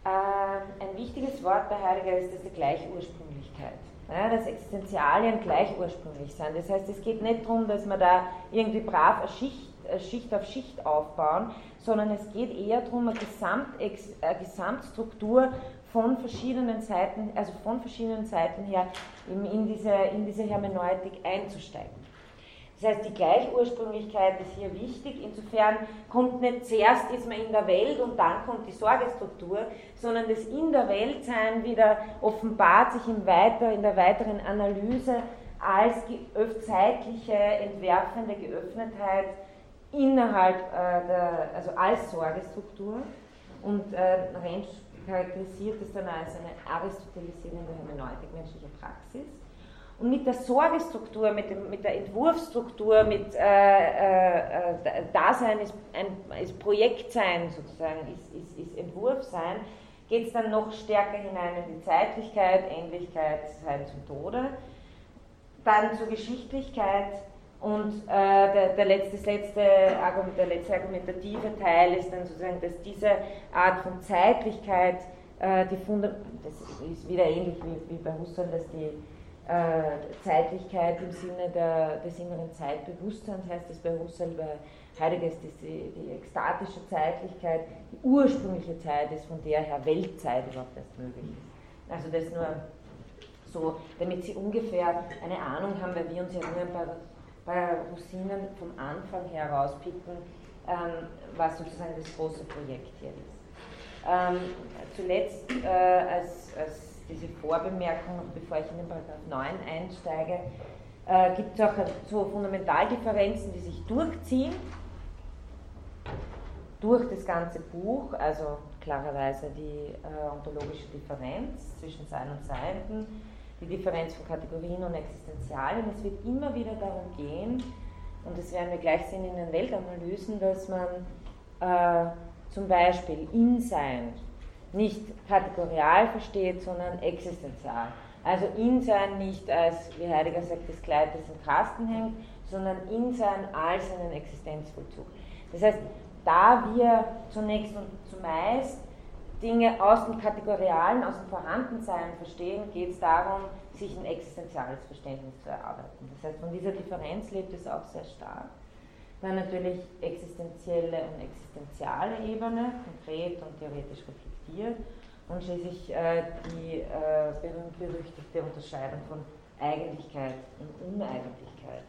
Speaker 1: äh, ein wichtiges Wort bei Heidegger ist das die Gleichursprünglichkeit. Ja, dass Existenzialien gleich ursprünglich sind. Das heißt, es geht nicht darum, dass wir da irgendwie brav eine Schicht, eine Schicht auf Schicht aufbauen, sondern es geht eher darum, eine, Gesamt, eine Gesamtstruktur von verschiedenen Seiten, also von verschiedenen Seiten her in diese, in diese Hermeneutik einzusteigen. Das heißt, die Gleichursprünglichkeit ist hier wichtig. Insofern kommt nicht zuerst ist man in der Welt und dann kommt die Sorgestruktur, sondern das in der Welt sein wieder offenbart sich im Weiter, in der weiteren Analyse als zeitliche, entwerfende Geöffnetheit innerhalb äh, der, also als Sorgestruktur. Und äh, Rentsch charakterisiert es dann als eine aristotelisierende Hermeneutik menschlicher Praxis. Und mit der Sorgestruktur, mit, dem, mit der Entwurfsstruktur, mit äh, äh, äh Dasein ist, ein, ist Projektsein sozusagen, ist, ist, ist Entwurfsein, geht es dann noch stärker hinein in die Zeitlichkeit, Endlichkeit, Sein zum Tode. Dann zur Geschichtlichkeit und äh, der, der, letzte, das letzte, der letzte argumentative Teil ist dann sozusagen, dass diese Art von Zeitlichkeit, äh, die Funda das ist wieder ähnlich wie, wie bei Husserl, dass die äh, Zeitlichkeit im Sinne der, des inneren Zeitbewusstseins heißt es bei Husserl, bei Heidegger ist die, die, ekstatische Zeitlichkeit, die ursprüngliche Zeit ist, von der her Weltzeit überhaupt erst möglich ist. Also das nur so, damit Sie ungefähr eine Ahnung haben, weil wir uns ja nur ein paar, paar Rosinen vom Anfang her rauspicken, ähm, was sozusagen das große Projekt hier ist. Ähm, zuletzt äh, als, als diese Vorbemerkung, bevor ich in den Paragraph 9 einsteige, äh, gibt es auch so Fundamentaldifferenzen, die sich durchziehen durch das ganze Buch, also klarerweise die äh, ontologische Differenz zwischen Sein und Seienden, die Differenz von Kategorien und Existenzialen. Es wird immer wieder darum gehen, und das werden wir gleich sehen in den Weltanalysen, dass man äh, zum Beispiel In-Sein nicht kategorial versteht, sondern existenzial. Also In-Sein nicht als, wie Heidegger sagt, das Kleid, das im Kasten hängt, sondern In-Sein als einen Existenzvollzug. Das heißt, da wir zunächst und zumeist Dinge aus dem Kategorialen, aus dem Vorhandensein verstehen, geht es darum, sich ein existenziales Verständnis zu erarbeiten. Das heißt, von dieser Differenz lebt es auch sehr stark. Dann natürlich existenzielle und existenziale Ebene, konkret und theoretisch reflektiert. Und schließlich äh, die äh, berühmt-berüchtigte Unterscheidung von Eigentlichkeit und Uneigentlichkeit.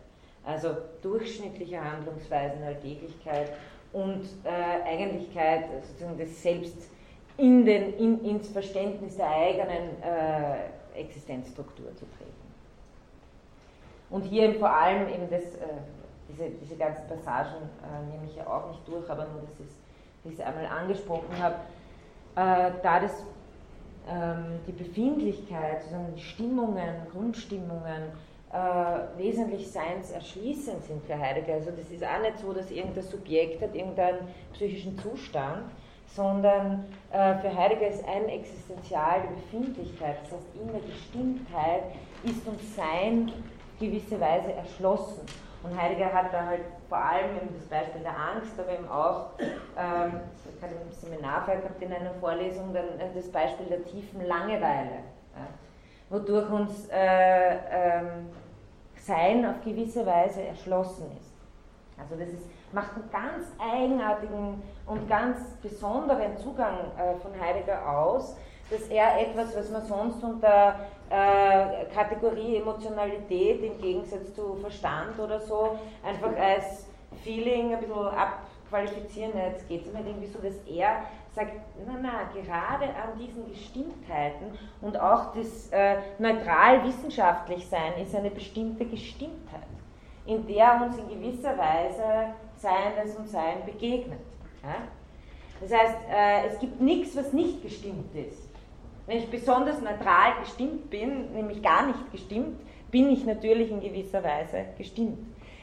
Speaker 1: Also durchschnittliche Handlungsweisen, Alltäglichkeit und äh, Eigentlichkeit, sozusagen das Selbst in den, in, ins Verständnis der eigenen äh, Existenzstruktur zu treten. Und hier eben vor allem eben das, äh, diese, diese ganzen Passagen äh, nehme ich ja auch nicht durch, aber nur, dass, ich es einmal angesprochen habe, äh, da das, ähm, die Befindlichkeit, sozusagen die Stimmungen, Grundstimmungen, äh, wesentlich seinserschließend sind für Heidegger. Also das ist auch nicht so, dass irgendein Subjekt hat irgendeinen psychischen Zustand, sondern äh, für Heidegger ist ein Existenzial die Befindlichkeit, das heißt in der Gestimmtheit ist uns Sein gewisse Weise erschlossen. Und Heidegger hat da halt vor allem eben das Beispiel der Angst, aber eben auch, ähm, ich hatte im Seminarfall gehabt in einer Vorlesung, dann äh, das Beispiel der tiefen Langeweile, ja, wodurch uns äh, ähm, Sein auf gewisse Weise erschlossen ist. Also das ist, macht einen ganz eigenartigen und ganz besonderen Zugang äh, von Heidegger aus, dass er etwas, was man sonst unter äh, Kategorie Emotionalität im Gegensatz zu Verstand oder so einfach als Feeling ein bisschen abqualifizieren, jetzt geht es mir irgendwie so, dass er sagt, na na, gerade an diesen Gestimmtheiten und auch das äh, neutral wissenschaftlich sein ist eine bestimmte Gestimmtheit, in der uns in gewisser Weise Seines und Sein begegnet. Das heißt, äh, es gibt nichts, was nicht gestimmt ist. Wenn ich besonders neutral gestimmt bin, nämlich gar nicht gestimmt, bin ich natürlich in gewisser Weise gestimmt.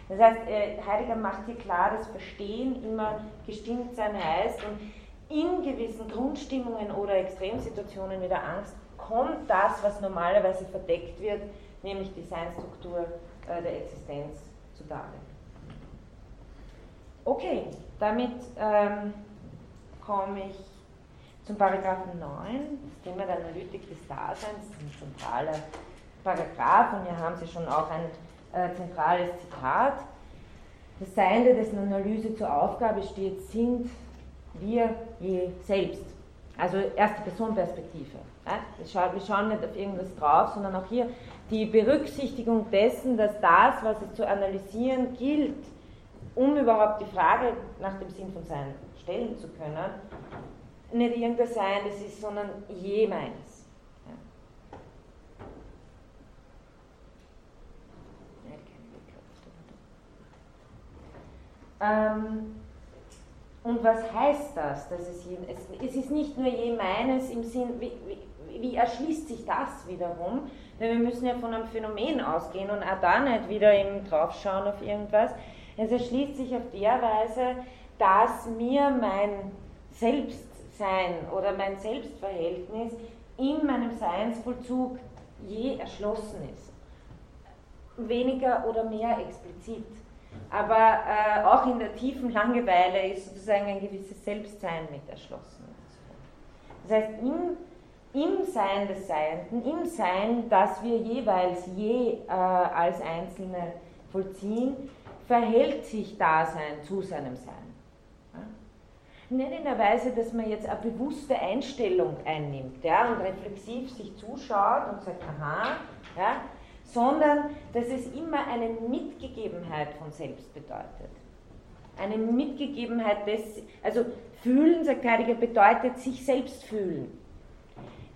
Speaker 1: Das heißt, äh, Heidegger macht hier klar, dass Verstehen immer gestimmt sein heißt und in gewissen Grundstimmungen oder Extremsituationen wie der Angst kommt das, was normalerweise verdeckt wird, nämlich die Seinstruktur äh, der Existenz zu Darlehen. Okay, damit ähm, komme ich zum Paragraphen 9, das Thema der Analytik des Daseins, das ist ein zentraler Paragraph und hier haben Sie schon auch ein äh, zentrales Zitat. Das Seiende, dessen Analyse zur Aufgabe steht, sind wir je selbst. Also erste Personenperspektive. Ja? Wir schauen nicht auf irgendwas drauf, sondern auch hier die Berücksichtigung dessen, dass das, was es zu analysieren gilt, um überhaupt die Frage nach dem Sinn von Sein stellen zu können, nicht irgendein Sein das ist, sondern je meines. Ja. Ähm, und was heißt das? Dass es, es, es ist nicht nur je meines im Sinn, wie, wie, wie erschließt sich das wiederum? Weil wir müssen ja von einem Phänomen ausgehen und auch da nicht wieder eben draufschauen auf irgendwas. Es erschließt sich auf der Weise, dass mir mein Selbstsein oder mein Selbstverhältnis in meinem Seinsvollzug je erschlossen ist. Weniger oder mehr explizit. Aber äh, auch in der tiefen Langeweile ist sozusagen ein gewisses Selbstsein mit erschlossen. Das heißt, im, im Sein des Seienden, im Sein, das wir jeweils je äh, als Einzelne vollziehen, verhält sich Dasein zu seinem Sein. Nicht in der Weise, dass man jetzt eine bewusste Einstellung einnimmt ja, und reflexiv sich zuschaut und sagt, aha, ja, sondern dass es immer eine Mitgegebenheit von selbst bedeutet. Eine Mitgegebenheit des, also fühlen, sagt Heidegger, bedeutet sich selbst fühlen.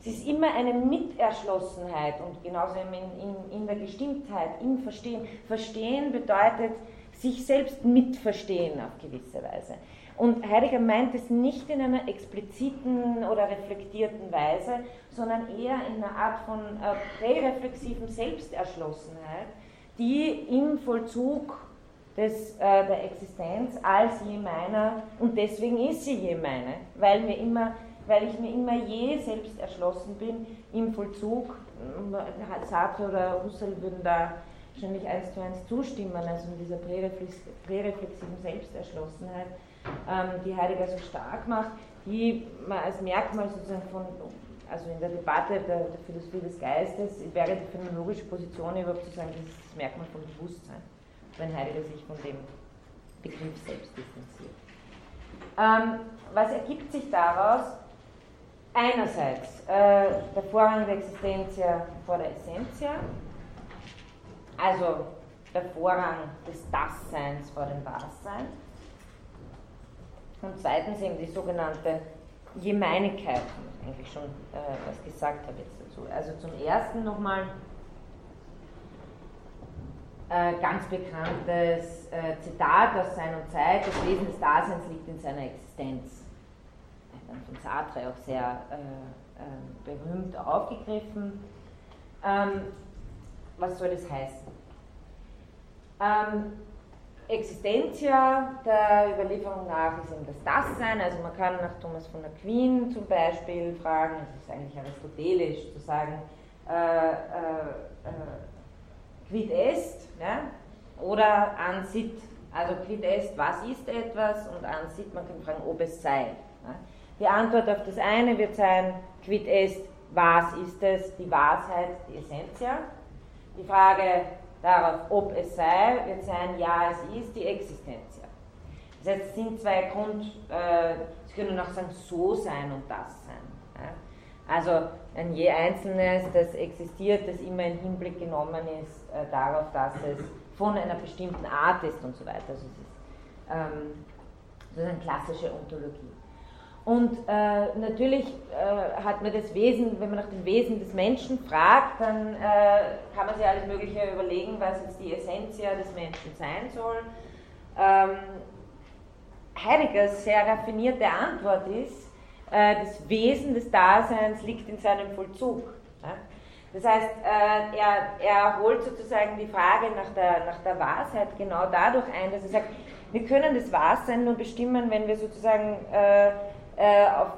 Speaker 1: es ist immer eine Miterschlossenheit und genauso in, in, in der Gestimmtheit, im Verstehen. Verstehen bedeutet sich selbst mitverstehen auf gewisse Weise. Und Heidegger meint es nicht in einer expliziten oder reflektierten Weise, sondern eher in einer Art von äh, präreflexiven Selbsterschlossenheit, die im Vollzug des, äh, der Existenz als je meiner, und deswegen ist sie je meine, weil, mir immer, weil ich mir immer je selbst erschlossen bin im Vollzug, äh, Sartre oder Husserl würden da wahrscheinlich eins zu eins zustimmen, also in dieser präreflexiven Selbsterschlossenheit, ähm, die Heidegger so stark macht, die man als Merkmal sozusagen von, also in der Debatte der, der Philosophie des Geistes, wäre die phänomenologische Position überhaupt zu sagen, das ist das Merkmal von Bewusstsein, wenn Heidegger sich von dem Begriff selbst distanziert. Ähm, was ergibt sich daraus? Einerseits äh, der Vorrang der Existenz vor der Essentia, also der Vorrang des Dasseins vor dem Dasein. Und zweitens eben die sogenannte Gemeinigkeit, ich eigentlich schon äh, was gesagt habe jetzt dazu. Also zum ersten nochmal äh, ganz bekanntes äh, Zitat aus Sein und Zeit, das Wesen des Daseins liegt in seiner Existenz. Dann von Sartre auch sehr äh, äh, berühmt aufgegriffen. Ähm, was soll das heißen? Ähm, Existentia der Überlieferung nach ist eben das Dasein, also man kann nach Thomas von Aquin zum Beispiel fragen, es ist eigentlich aristotelisch zu sagen, äh, äh, äh, quid est, ja? oder an sit, also quid est, was ist etwas und an sit, man kann fragen, ob es sei. Ja? Die Antwort auf das eine wird sein, quid est, was ist es, die Wahrheit, die Essentia. Die Frage, darauf, ob es sei, wird sein, ja, es ist die Existenz. Das heißt, es sind zwei Grund, äh, Sie können auch sagen, so sein und das sein. Ja? Also ein je einzelnes, das existiert, das immer in Hinblick genommen ist äh, darauf, dass es von einer bestimmten Art ist und so weiter. Also es ist ähm, sozusagen klassische Ontologie. Und äh, natürlich äh, hat man das Wesen, wenn man nach dem Wesen des Menschen fragt, dann äh, kann man sich alles Mögliche überlegen, was jetzt die Essenz des Menschen sein soll. Ähm, Heideggers sehr raffinierte Antwort ist, äh, das Wesen des Daseins liegt in seinem Vollzug. Ja? Das heißt, äh, er, er holt sozusagen die Frage nach der, nach der Wahrheit genau dadurch ein, dass er sagt, wir können das Wahrsein nur bestimmen, wenn wir sozusagen äh, auf,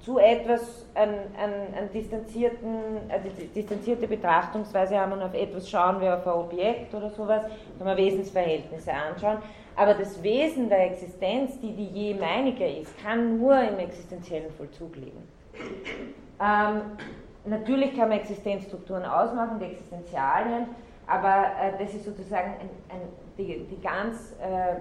Speaker 1: zu etwas an, an, an distanzierten, also distanzierte Betrachtungsweise haben und auf etwas schauen wie auf ein Objekt oder sowas, kann man Wesensverhältnisse anschauen. Aber das Wesen der Existenz, die die je meinige ist, kann nur im existenziellen Vollzug liegen. Ähm, natürlich kann man Existenzstrukturen ausmachen, die Existenzialien, aber äh, das ist sozusagen ein, ein, die, die, ganz äh,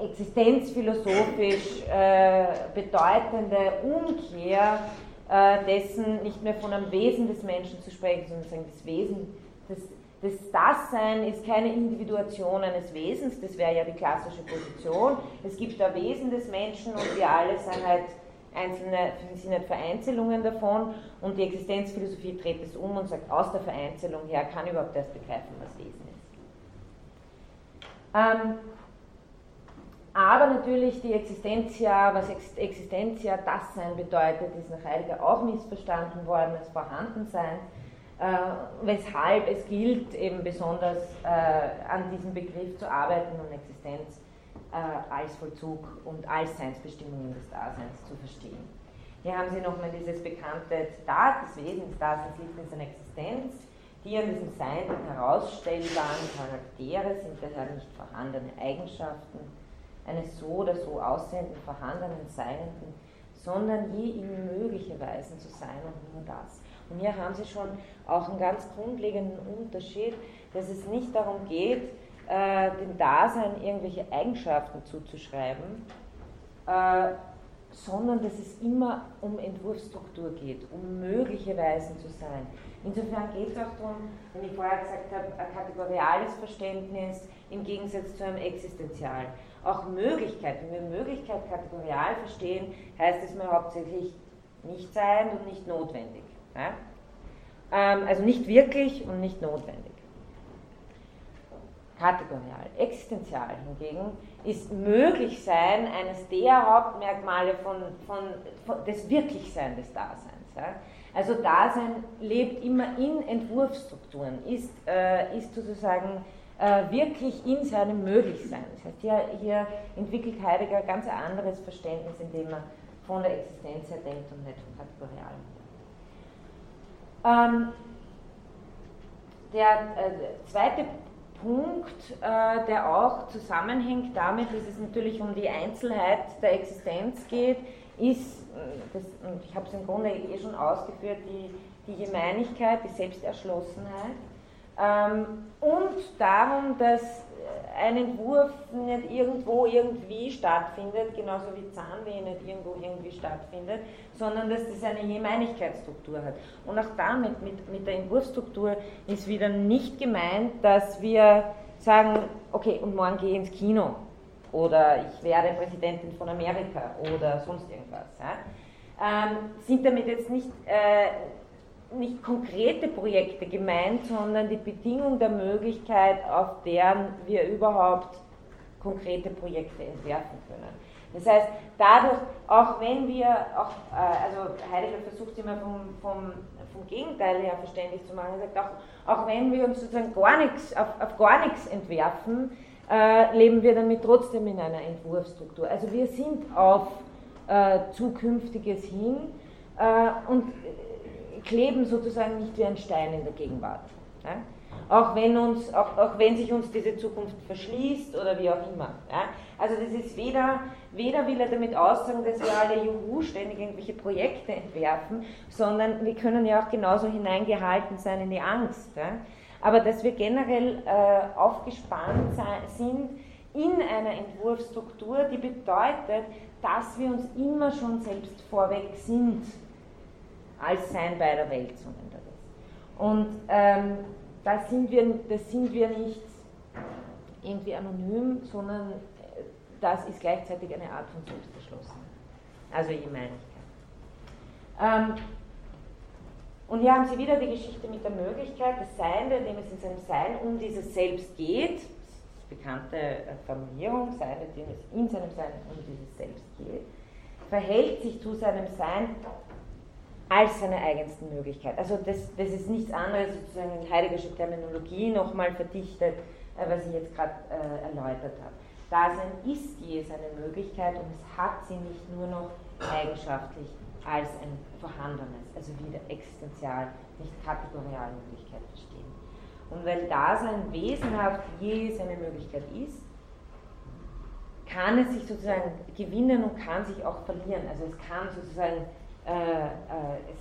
Speaker 1: existenzphilosophisch äh, bedeutende Umkehr äh, dessen, nicht mehr von einem Wesen des Menschen zu sprechen, sondern sagen, das Wesen, das, das Dasein ist keine Individuation eines Wesens, das wäre ja die klassische Position. Es gibt ein Wesen des Menschen und wir alle sind halt einzelne sind halt Vereinzelungen davon und die Existenzphilosophie dreht es um und sagt, aus der Vereinzelung her kann überhaupt erst begreifen, was Wesen ist. Ähm, aber natürlich die Existentia, was Existentia das Sein bedeutet, ist nach Heidegger auch missverstanden worden als Vorhandensein, äh, weshalb es gilt, eben besonders äh, an diesem Begriff zu arbeiten und Existenz äh, als Vollzug und als Seinsbestimmungen des Daseins zu verstehen. Hier haben Sie nochmal dieses bekannte Zitat, das Wesen des Daseins liegt in seiner Existenz. Die an diesem Sein herausstellbaren Charaktere sind daher nicht vorhandene Eigenschaften, eines so oder so aussehenden, vorhandenen Seienden, sondern je ihm mögliche Weisen zu sein und nur das. Und hier haben Sie schon auch einen ganz grundlegenden Unterschied, dass es nicht darum geht, äh, dem Dasein irgendwelche Eigenschaften zuzuschreiben, äh, sondern dass es immer um Entwurfsstruktur geht, um mögliche Weisen zu sein. Insofern geht es auch darum, wenn ich vorher gesagt habe, ein kategoriales Verständnis im Gegensatz zu einem existenzialen auch Möglichkeit. Wenn wir Möglichkeit kategorial verstehen, heißt es mir hauptsächlich nicht sein und nicht notwendig. Ja? Ähm, also nicht wirklich und nicht notwendig. Kategorial. Existenzial hingegen ist Möglichsein eines der Hauptmerkmale von, von, von des Wirklichsein des Daseins. Ja? Also Dasein lebt immer in Entwurfsstrukturen, ist, äh, ist sozusagen äh, wirklich in seinem Möglichsein. Das heißt, hier, hier entwickelt Heidegger ein ganz anderes Verständnis, indem er von der Existenz her denkt und nicht vom Kategorialen. Ähm, der äh, zweite Punkt, äh, der auch zusammenhängt damit, dass es natürlich um die Einzelheit der Existenz geht, ist, äh, das, ich habe es im Grunde eh schon ausgeführt, die, die Gemeinigkeit, die Selbsterschlossenheit und darum, dass ein Entwurf nicht irgendwo irgendwie stattfindet, genauso wie Zahnweh nicht irgendwo irgendwie stattfindet, sondern dass das eine Gemeinigkeitsstruktur hat. Und auch damit, mit, mit der Entwurfsstruktur, ist wieder nicht gemeint, dass wir sagen, okay, und morgen gehe ich ins Kino oder ich werde Präsidentin von Amerika oder sonst irgendwas. Ja? Ähm, sind damit jetzt nicht, äh, nicht konkrete Projekte gemeint, sondern die Bedingung der Möglichkeit, auf deren wir überhaupt konkrete Projekte entwerfen können. Das heißt, dadurch, auch wenn wir, auch, äh, also Heidegger versucht immer vom, vom, vom Gegenteil her verständlich zu machen, er sagt auch, auch wenn wir uns sozusagen gar nichts, auf, auf gar nichts entwerfen, äh, leben wir damit trotzdem in einer Entwurfsstruktur. Also wir sind auf äh, Zukünftiges hin äh, und kleben sozusagen nicht wie ein Stein in der Gegenwart. Ja? Auch, wenn uns, auch, auch wenn sich uns diese Zukunft verschließt oder wie auch immer. Ja? Also das ist weder, weder will er damit aussagen, dass wir alle Juhu ständig irgendwelche Projekte entwerfen, sondern wir können ja auch genauso hineingehalten sein in die Angst. Ja? Aber dass wir generell äh, aufgespannt sind in einer Entwurfsstruktur, die bedeutet, dass wir uns immer schon selbst vorweg sind als Sein beider Welt, so nennt er das. Und ähm, da sind wir, das sind wir nicht irgendwie anonym, sondern äh, das ist gleichzeitig eine Art von Selbstverschlossenheit. Also Gemeinigkeit. Ähm, und hier haben Sie wieder die Geschichte mit der Möglichkeit, das Sein, bei dem es in seinem Sein um dieses Selbst geht, das bekannte äh, Formulierung, Sein, bei dem es in seinem Sein um dieses Selbst geht, verhält sich zu seinem Sein als seine eigensten Möglichkeit. Also das, das ist nichts anderes sozusagen in Heideggersche Terminologie nochmal verdichtet, äh, was ich jetzt gerade äh, erläutert habe. Dasein ist je seine Möglichkeit und es hat sie nicht nur noch eigenschaftlich als ein vorhandenes, also wieder existenzial, nicht kategorial Möglichkeit verstehen. Und weil Dasein wesenhaft je seine Möglichkeit ist, kann es sich sozusagen gewinnen und kann sich auch verlieren. Also es kann sozusagen es,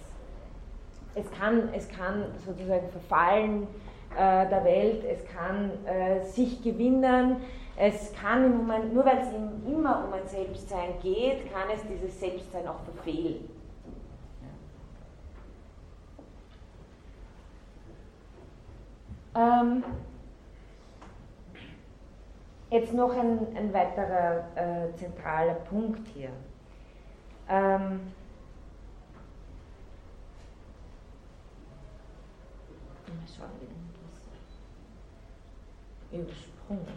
Speaker 1: es, kann, es kann sozusagen verfallen äh, der Welt, es kann sich gewinnen, es kann im Moment, nur weil es immer um ein Selbstsein geht, kann es dieses Selbstsein auch verfehlen. Ähm, jetzt noch ein, ein weiterer äh, zentraler Punkt hier. Ähm, Ich das übersprungen habe.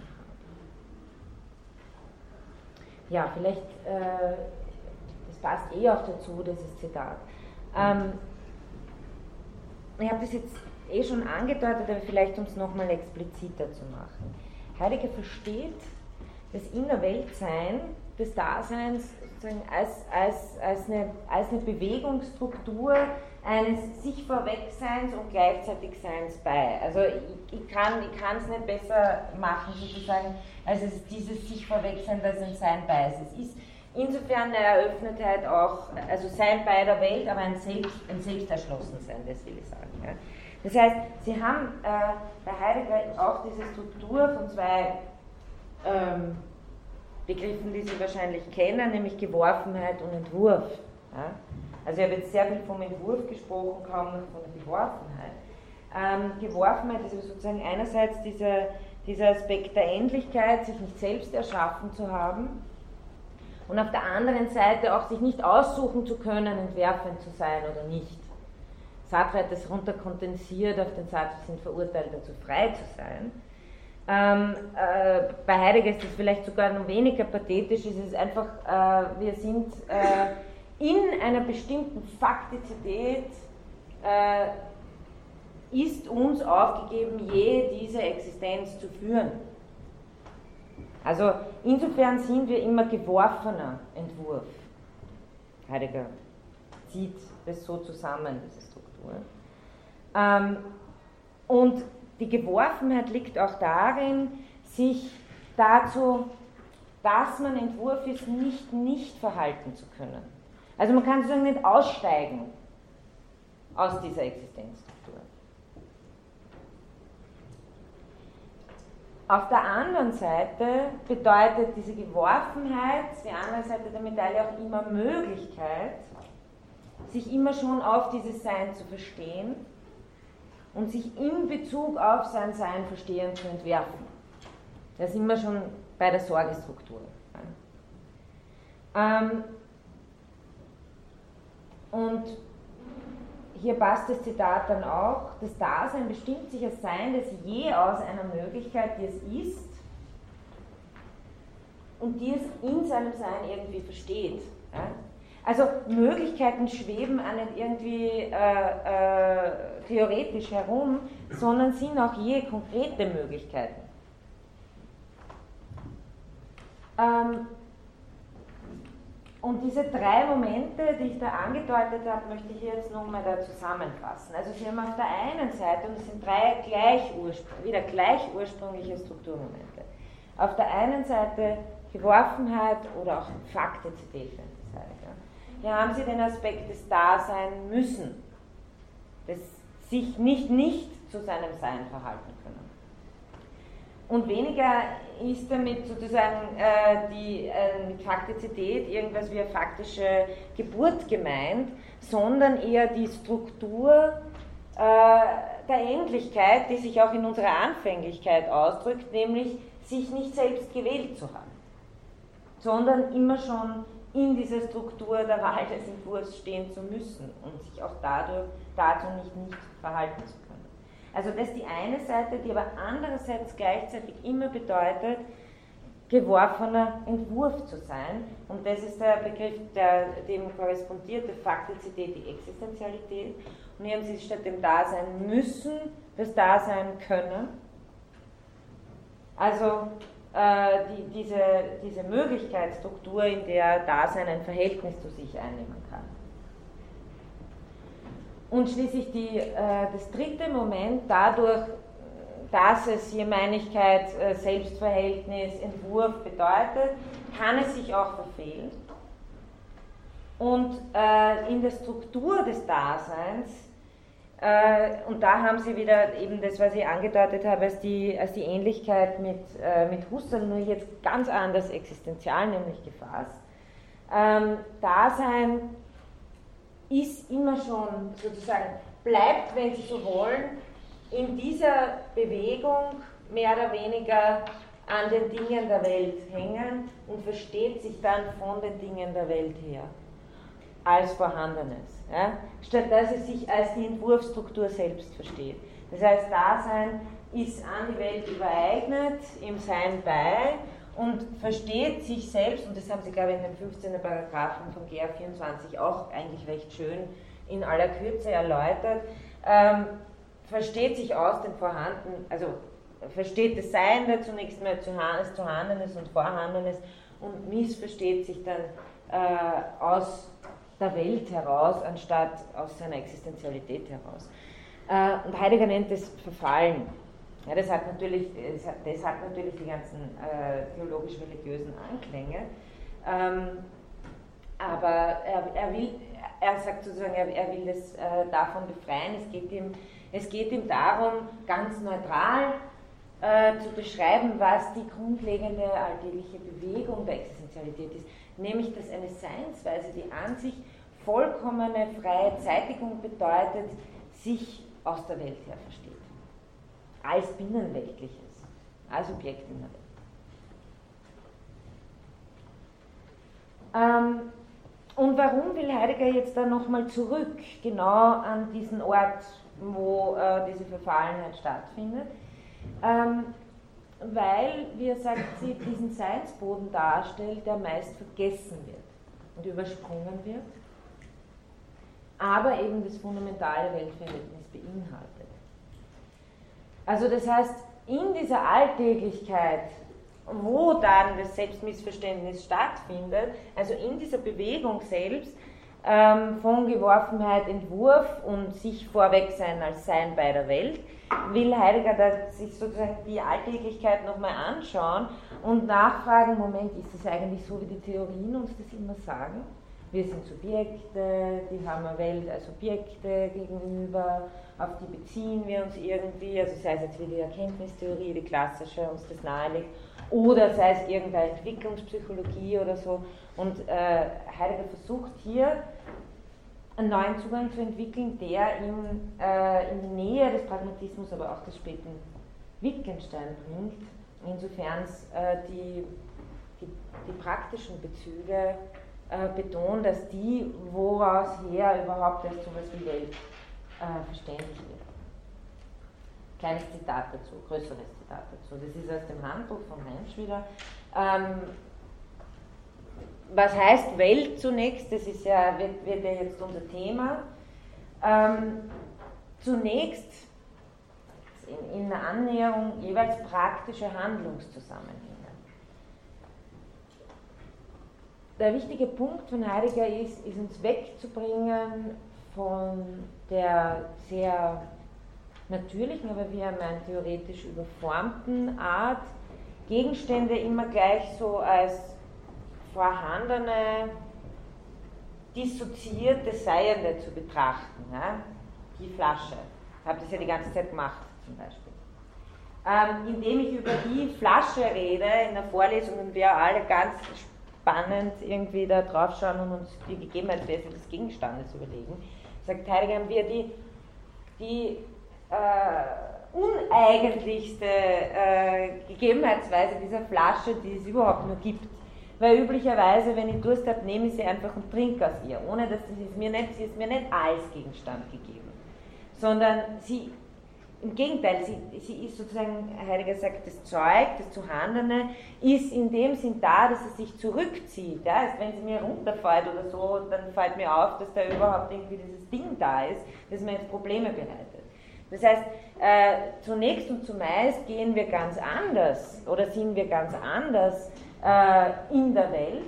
Speaker 1: Ja, vielleicht, äh, das passt eh auch dazu, dieses Zitat. Ähm, ich habe das jetzt eh schon angedeutet, aber vielleicht um es nochmal expliziter zu machen. Heidegger versteht das Innerweltsein des Daseins sozusagen als, als, als, eine, als eine Bewegungsstruktur eines sich Vorwegseins und gleichzeitig Seins bei. Also ich, ich kann es nicht besser machen, sozusagen, als es dieses sich Vorwegsein, das ein Sein bei ist. Es ist insofern eine Eröffnetheit auch, also Sein bei der Welt, aber ein, Selbst, ein Selbsterschlossensein, das will ich sagen. Ja. Das heißt, Sie haben äh, bei Heidegger auch diese Struktur von zwei ähm, Begriffen, die Sie wahrscheinlich kennen, nämlich Geworfenheit und Entwurf. Ja? Also ich habe jetzt sehr viel vom Entwurf gesprochen, kaum noch von der Geworfenheit. Ähm, Geworfenheit ist sozusagen einerseits dieser, dieser Aspekt der Endlichkeit, sich nicht selbst erschaffen zu haben und auf der anderen Seite auch sich nicht aussuchen zu können, entwerfend zu sein oder nicht. Sartre hat das runterkondensiert auf den Satz, wir sind verurteilt dazu, frei zu sein. Ähm, äh, bei Heidegger ist es vielleicht sogar noch weniger pathetisch, es ist einfach, äh, wir sind äh, in einer bestimmten Faktizität, äh, ist uns aufgegeben, je diese Existenz zu führen. Also insofern sind wir immer geworfener Entwurf. Heidegger zieht das so zusammen, diese Struktur. Ähm, und die Geworfenheit liegt auch darin, sich dazu, dass man Entwurf ist, nicht nicht verhalten zu können. Also man kann sozusagen nicht aussteigen aus dieser Existenz. Auf der anderen Seite bedeutet diese Geworfenheit, die andere Seite der Medaille auch immer Möglichkeit, sich immer schon auf dieses Sein zu verstehen und sich in Bezug auf sein Sein verstehen zu entwerfen. Das ist immer schon bei der Sorgestruktur. Ähm, und hier passt das Zitat dann auch, das Dasein bestimmt sich als Sein, das je aus einer Möglichkeit, die es ist und die es in seinem Sein irgendwie versteht. Ja? Also Möglichkeiten schweben auch nicht irgendwie äh, äh, theoretisch herum, sondern sind auch je konkrete Möglichkeiten. Ähm, und diese drei Momente, die ich da angedeutet habe, möchte ich jetzt nochmal da zusammenfassen. Also Sie haben auf der einen Seite, und es sind drei gleich wieder gleich ursprüngliche Strukturmomente, auf der einen Seite Geworfenheit oder auch Sie sagen. Ja. Hier haben Sie den Aspekt des Dasein müssen, des sich nicht nicht zu seinem Sein verhalten. Und weniger ist damit sozusagen äh, die, äh, mit Faktizität irgendwas wie eine faktische Geburt gemeint, sondern eher die Struktur äh, der Endlichkeit, die sich auch in unserer Anfänglichkeit ausdrückt, nämlich sich nicht selbst gewählt zu haben, sondern immer schon in dieser Struktur der Wahl des Entwurfs stehen zu müssen und sich auch dadurch, dazu nicht nicht verhalten zu können. Also das ist die eine Seite, die aber andererseits gleichzeitig immer bedeutet, geworfener Entwurf zu sein. Und das ist der Begriff, der dem korrespondiert, der Faktizität, die Existenzialität. Und hier haben Sie statt dem Dasein müssen das Dasein können. Also äh, die, diese, diese Möglichkeitsstruktur, in der Dasein ein Verhältnis zu sich einnehmen kann. Und schließlich die, äh, das dritte Moment, dadurch, dass es hier äh, Selbstverhältnis, Entwurf bedeutet, kann es sich auch verfehlen. Und äh, in der Struktur des Daseins, und da haben Sie wieder eben das, was ich angedeutet habe, als die, als die Ähnlichkeit mit, mit Husserl, nur jetzt ganz anders existenzial nämlich gefasst. Ähm, Dasein ist immer schon sozusagen, bleibt, wenn Sie so wollen, in dieser Bewegung mehr oder weniger an den Dingen der Welt hängen und versteht sich dann von den Dingen der Welt her als Vorhandenes, ja? statt dass es sich als die Entwurfsstruktur selbst versteht. Das heißt, Dasein ist an die Welt übereignet, im Sein bei und versteht sich selbst, und das haben Sie, glaube ich, in den 15. Paragraphen von GR24 auch eigentlich recht schön in aller Kürze erläutert, ähm, versteht sich aus dem Vorhanden, also versteht das Seiende zunächst mal zu Vorhandenes und Vorhandenes und missversteht sich dann äh, aus der Welt heraus, anstatt aus seiner Existenzialität heraus. Äh, und Heidegger nennt es Verfallen. Ja, das, hat natürlich, das, hat, das hat natürlich die ganzen äh, theologisch-religiösen Anklänge. Ähm, aber er, er, will, er sagt sozusagen, er, er will das äh, davon befreien. Es geht, ihm, es geht ihm darum, ganz neutral äh, zu beschreiben, was die grundlegende alltägliche Bewegung der Existenzialität ist. Nämlich, dass eine Seinsweise, die an sich vollkommene freie Zeitigung bedeutet, sich aus der Welt her versteht als binnenweltliches, als Objekt in der Welt. Ähm, und warum will Heidegger jetzt da nochmal zurück, genau an diesen Ort, wo äh, diese Verfallenheit stattfindet? Ähm, weil, wie er sagt, sie diesen Seinsboden darstellt, der meist vergessen wird und übersprungen wird, aber eben das fundamentale Weltverhältnis beinhaltet. Also das heißt, in dieser Alltäglichkeit wo dann das Selbstmissverständnis stattfindet, also in dieser Bewegung selbst, ähm, von Geworfenheit, Entwurf und sich vorweg sein als Sein bei der Welt, will Heidegger da sich sozusagen die Alltäglichkeit nochmal anschauen und nachfragen, Moment, ist es eigentlich so, wie die Theorien uns das immer sagen? Wir sind Subjekte, die haben eine Welt als Objekte gegenüber, auf die beziehen wir uns irgendwie, also sei es jetzt wie die Erkenntnistheorie, die klassische, uns das nahelegt, oder sei es irgendeine Entwicklungspsychologie oder so. Und äh, Heidegger versucht hier einen neuen Zugang zu entwickeln, der ihn äh, in die Nähe des Pragmatismus, aber auch des späten Wittgenstein bringt, insofern äh, die, die, die, praktischen Bezüge äh, betont, dass die, woraus her überhaupt erst so etwas wie Welt äh, verständlich wird. Kleines Zitat dazu, größeres Zitat dazu. Das ist aus dem Handbuch von Mensch wieder. Ähm, was heißt Welt zunächst? Das ist ja, wird, wird ja jetzt unser Thema. Ähm, zunächst in, in der Annäherung jeweils praktische Handlungszusammenhänge. Der wichtige Punkt von Heidegger ist, ist uns wegzubringen von der sehr natürlichen, aber wie er meint, theoretisch überformten Art, Gegenstände immer gleich so als vorhandene, dissoziierte Seiende zu betrachten. Ja? Die Flasche. Ich habe das ja die ganze Zeit gemacht, zum Beispiel. Ähm, indem ich über die Flasche rede in der Vorlesung und wir alle ganz spannend irgendwie da drauf schauen und uns die Gegebenheitswerte des Gegenstandes überlegen, sagt Heidegger, haben wir die, die äh, uneigentlichste äh, Gegebenheitsweise dieser Flasche, die es überhaupt nur gibt. Weil üblicherweise, wenn ich Durst habe, nehme ich sie einfach und trinke aus ihr, ohne dass sie es mir nicht, sie ist mir nicht als Gegenstand gegeben, sondern sie, im Gegenteil, sie, sie ist sozusagen, Heidegger sagt, das Zeug, das Zuhandene, ist in dem Sinn da, dass es sich zurückzieht. Ja? Also wenn sie mir runterfällt oder so, dann fällt mir auf, dass da überhaupt irgendwie dieses Ding da ist, das mir jetzt Probleme bereitet. Das heißt, äh, zunächst und zumeist gehen wir ganz anders oder sind wir ganz anders äh, in der Welt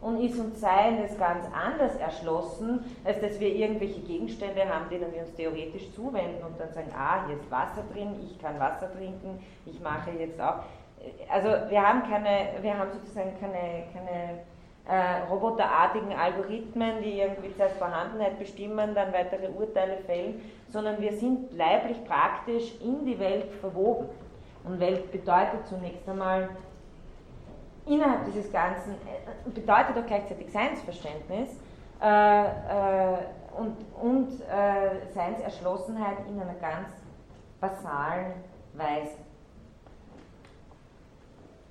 Speaker 1: und ist uns Sein das ganz anders erschlossen, als dass wir irgendwelche Gegenstände haben, denen wir uns theoretisch zuwenden und dann sagen, ah, hier ist Wasser drin, ich kann Wasser trinken, ich mache jetzt auch. Also wir haben keine, wir haben sozusagen keine, keine äh, roboterartigen Algorithmen, die irgendwie zuerst Vorhandenheit bestimmen, dann weitere Urteile fällen, sondern wir sind leiblich praktisch in die Welt verwoben. Und Welt bedeutet zunächst einmal innerhalb dieses Ganzen, äh, bedeutet auch gleichzeitig Seinsverständnis äh, äh, und, und äh, Seinserschlossenheit in einer ganz basalen Weise.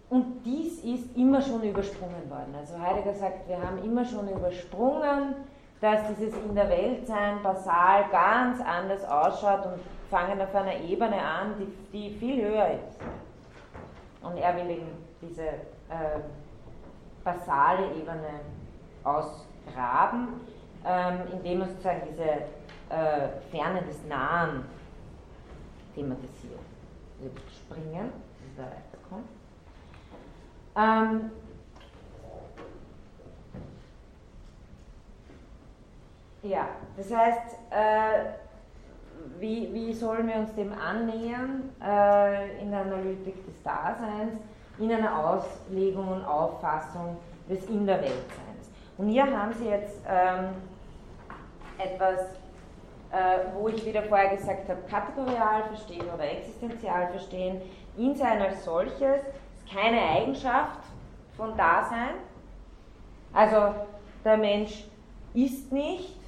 Speaker 1: Und dies ist immer schon übersprungen worden. Also Heidegger sagt, wir haben immer schon übersprungen, dass dieses in der Welt sein basal ganz anders ausschaut und fangen auf einer Ebene an, die, die viel höher ist. Und er will eben diese äh, basale Ebene ausgraben, ähm, indem er sozusagen diese äh, Ferne des Nahen thematisiert. Also springen, da weiterkommt. Ähm, ja, das heißt, äh, wie, wie sollen wir uns dem annähern äh, in der Analytik des Daseins, in einer Auslegung und Auffassung des In? Und hier haben Sie jetzt ähm, etwas, äh, wo ich wieder vorher gesagt habe, kategorial verstehen oder existenzial verstehen, in sein als solches keine Eigenschaft von Dasein. Also der Mensch ist nicht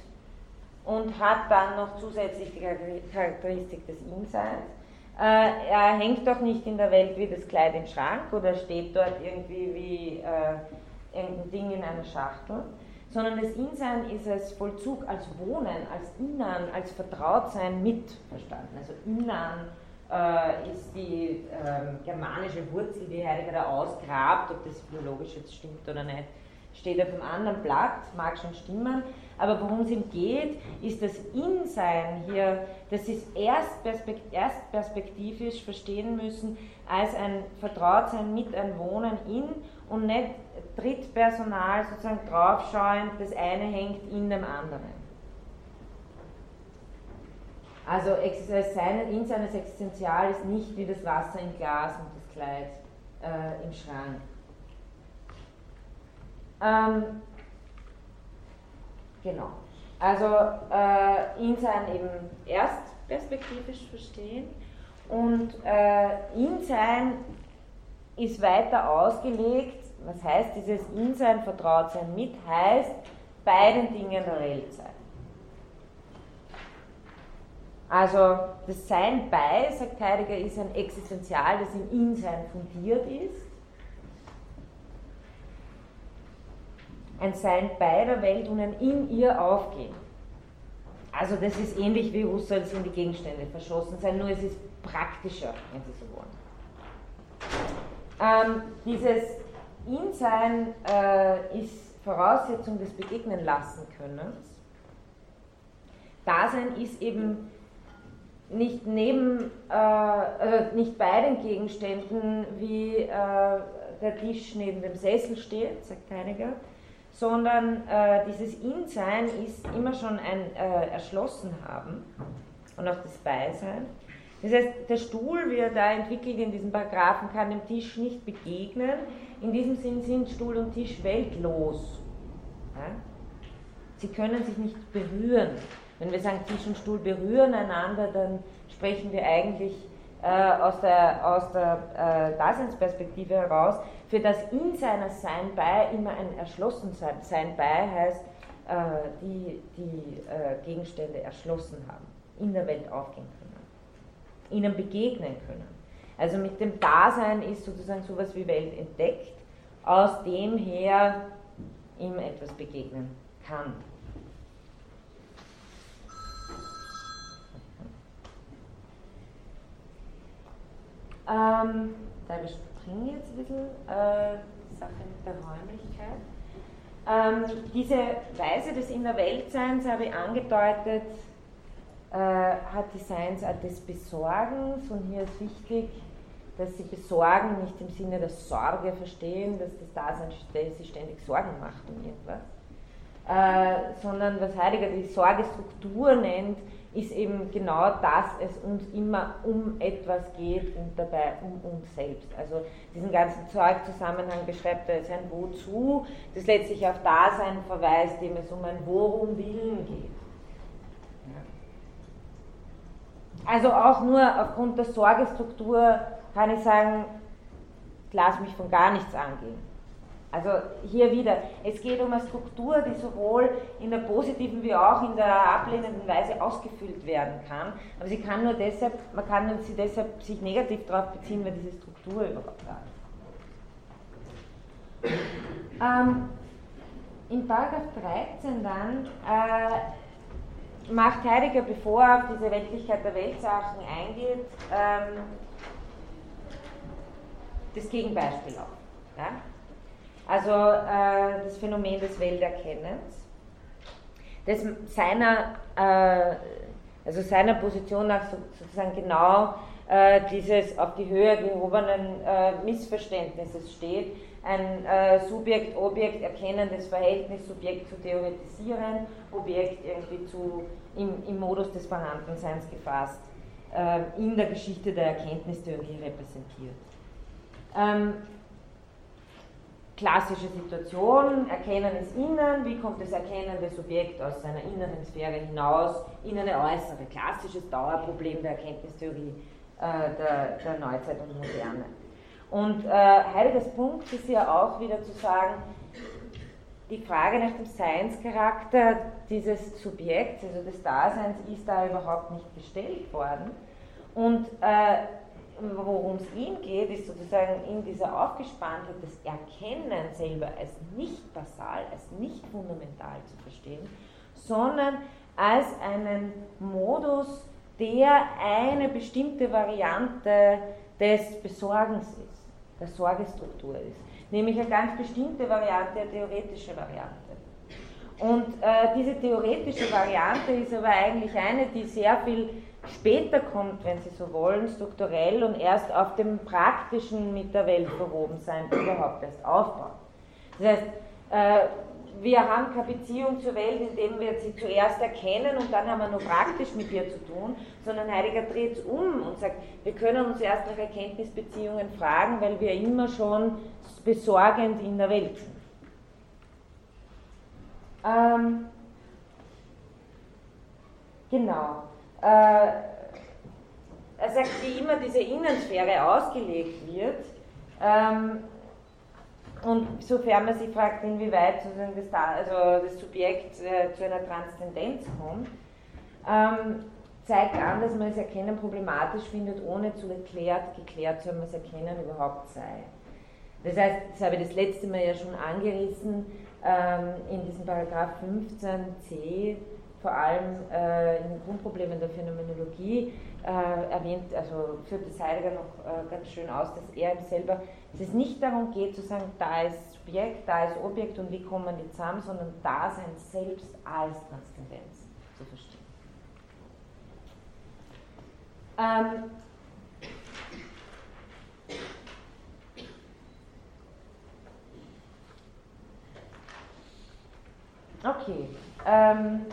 Speaker 1: und hat dann noch zusätzlich die Charakteristik des Inseins. Äh, er hängt doch nicht in der Welt wie das Kleid im Schrank oder steht dort irgendwie wie äh, irgendein Ding in einer Schachtel, sondern das Insein ist als Vollzug, als Wohnen, als Innern, als Vertrautsein mit verstanden. Also Innern äh, ist die äh, germanische Wurzel, die Heidegger da ausgrabt, ob das biologisch jetzt stimmt oder nicht, steht auf einem anderen Blatt, mag schon stimmen, aber worum es ihm geht, ist das Insein hier, das ist erst, perspektivisch verstehen müssen als ein Vertrautsein mit ein Wohnen in und nicht Drittpersonal sozusagen draufschauend, das eine hängt in dem anderen. Also sein, in seines Existenzial ist nicht wie das Wasser im Glas und das Kleid äh, im Schrank. Ähm, genau. Also äh, In-Sein eben erst perspektivisch verstehen und äh, In-Sein ist weiter ausgelegt, was heißt dieses In-Sein, Vertrautsein mit, heißt bei den Dingen der Welt sein. Also das Sein bei, sagt Heidegger, ist ein Existenzial, das im In-Sein fundiert ist. Ein Sein bei der Welt und ein in ihr Aufgehen. Also das ist ähnlich wie Husserls in die Gegenstände verschossen sein, nur es ist praktischer, wenn Sie so wollen. Ähm, dieses In-Sein äh, ist Voraussetzung des Begegnen lassen Könnens. Dasein ist eben nicht neben, äh, also nicht bei den Gegenständen, wie äh, der Tisch neben dem Sessel steht, sagt Heidegger, sondern äh, dieses In-Sein ist immer schon ein äh, Erschlossenhaben und auch das Beisein. Das heißt, der Stuhl, wie er da entwickelt in diesem Paragraphen, kann dem Tisch nicht begegnen. In diesem Sinn sind Stuhl und Tisch weltlos. Ja? Sie können sich nicht berühren. Wenn wir sagen, Tisch und Stuhl berühren einander, dann sprechen wir eigentlich äh, aus der, aus der äh, Daseinsperspektive heraus, für das in seiner Sein bei immer ein Erschlossensein Sein bei heißt, äh, die die äh, Gegenstände erschlossen haben, in der Welt aufgehen können, ihnen begegnen können. Also mit dem Dasein ist sozusagen sowas wie Welt entdeckt, aus dem her ihm etwas begegnen kann. Ähm, da überspringe jetzt ein bisschen äh, mit der Räumlichkeit. Ähm, diese Weise des Innerweltseins habe ich angedeutet, äh, hat die Seinsart des Besorgens und hier ist wichtig, dass sie Besorgen nicht im Sinne der Sorge verstehen, dass das Dasein sich ständig Sorgen macht um irgendwas, äh, sondern was Heidegger die Sorgestruktur nennt, ist eben genau, dass es uns immer um etwas geht und dabei um uns selbst. Also diesen ganzen Zeugzusammenhang beschreibt er als ein Wozu, das letztlich auf Dasein verweist, dem es um ein Worum Willen geht. Also auch nur aufgrund der Sorgestruktur kann ich sagen, ich lasse mich von gar nichts angehen. Also hier wieder, es geht um eine Struktur, die sowohl in der positiven wie auch in der ablehnenden Weise ausgefüllt werden kann. Aber sie kann nur deshalb, man kann sie deshalb sich negativ darauf beziehen, weil diese Struktur überhaupt da ist. Ähm, in Paragraph 13 dann äh, macht Heidegger, bevor er auf diese Weltlichkeit der Weltsachen eingeht, ähm, das Gegenbeispiel auf. Ja? Also äh, das Phänomen des Welterkennens, das seiner, äh, also seiner Position nach so, sozusagen genau äh, dieses auf die Höhe gehobenen äh, Missverständnisses steht, ein äh, Subjekt-Objekt erkennendes Verhältnis, Subjekt zu theoretisieren, Objekt irgendwie zu, im, im Modus des Vorhandenseins gefasst, äh, in der Geschichte der Erkenntnistheorie repräsentiert. Ähm, klassische Situation, Erkennen ist innen, wie kommt das erkennende Subjekt aus seiner inneren Sphäre hinaus in eine äußere, klassisches Dauerproblem der Erkenntnistheorie äh, der, der, Neuzeit und Moderne. Und äh, Heideggers Punkt ist ja auch wieder zu sagen, die Frage nach dem Seinscharakter dieses Subjekts, also des Daseins, ist da überhaupt nicht gestellt worden. Und äh, worum es ihm geht, ist sozusagen in dieser Aufgespanntheit das Erkennen selber als nicht basal, als nicht fundamental zu verstehen, sondern als einen Modus, der eine bestimmte Variante des Besorgens ist, der Sorgestruktur ist, nämlich eine ganz bestimmte Variante, eine theoretische Variante. Und äh, diese theoretische Variante ist aber eigentlich eine, die sehr viel später kommt, wenn Sie so wollen, strukturell und erst auf dem praktischen mit der Welt verwoben sein überhaupt erst aufbaut. Das heißt, äh, wir haben keine Beziehung zur Welt, indem wir sie zuerst erkennen und dann haben wir nur praktisch mit ihr zu tun, sondern Heidegger dreht es um und sagt, wir können uns erst nach Erkenntnisbeziehungen fragen, weil wir immer schon besorgend in der Welt sind. Ähm, genau. Äh, er sagt, wie immer diese Innensphäre ausgelegt wird, ähm, und sofern man sich fragt, inwieweit sozusagen das, also das Subjekt äh, zu einer Transzendenz kommt, ähm, zeigt an, dass man das Erkennen problematisch findet, ohne zu erklärt, geklärt zu haben, was Erkennen überhaupt sei. Das heißt, das habe ich das letzte Mal ja schon angerissen, ähm, in diesem Paragraph 15c, vor allem äh, in den Grundproblemen der Phänomenologie, äh, erwähnt, also führt das Heidegger noch äh, ganz schön aus, dass er selber, dass es nicht darum geht zu sagen, da ist Subjekt, da ist Objekt und wie kommen die zusammen, sondern Dasein selbst als Transzendenz zu verstehen. Ähm, okay. Ähm,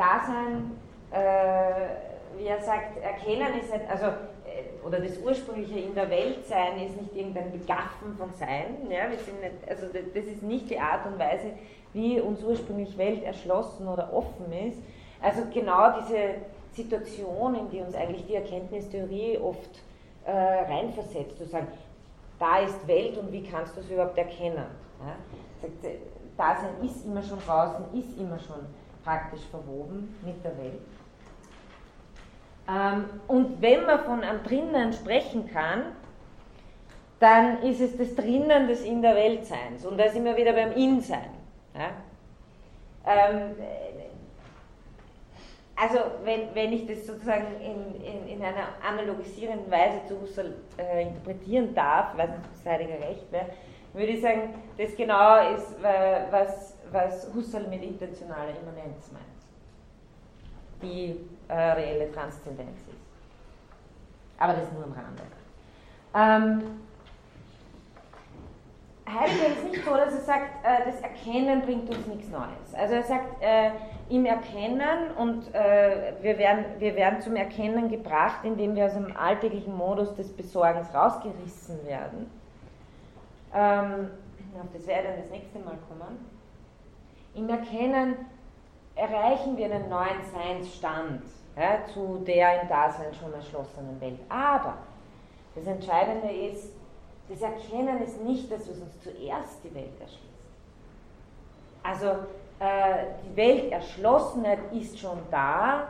Speaker 1: Dasein äh, wie er sagt, erkennen ist nicht, also, äh, oder das ursprüngliche in der Welt sein ist nicht irgendein Begaffen von Sein. Ja, wir sind nicht, also das ist nicht die Art und Weise, wie uns ursprünglich Welt erschlossen oder offen ist. Also genau diese Situation, in die uns eigentlich die Erkenntnistheorie oft äh, reinversetzt, zu sagen, da ist Welt und wie kannst du es überhaupt erkennen? Ja? Äh, Dasein ist immer schon draußen, ist immer schon praktisch verwoben mit der Welt. Ähm, und wenn man von einem Drinnen sprechen kann, dann ist es das Drinnen des In der Weltseins. Und da sind wir wieder beim In-Sein. Ja? Ähm, also wenn, wenn ich das sozusagen in, in, in einer analogisierenden Weise zu Husserl äh, interpretieren darf, was Heidegger recht wäre, würde ich sagen, das genau ist, was, was Husserl mit intentionaler Immanenz meint. Die äh, reelle Transzendenz ist. Aber das nur am Rande. Ähm, Heidegger ist nicht so, dass er sagt, äh, das Erkennen bringt uns nichts Neues. Also er sagt, äh, im Erkennen und äh, wir, werden, wir werden zum Erkennen gebracht, indem wir aus dem alltäglichen Modus des Besorgens rausgerissen werden. Ähm, auf das werde dann das nächste Mal kommen. Im Erkennen erreichen wir einen neuen Seinsstand ja, zu der im Dasein schon erschlossenen Welt. Aber das Entscheidende ist, das Erkennen ist nicht das, was uns zuerst die Welt erschließt. Also äh, die Welterschlossenheit ist schon da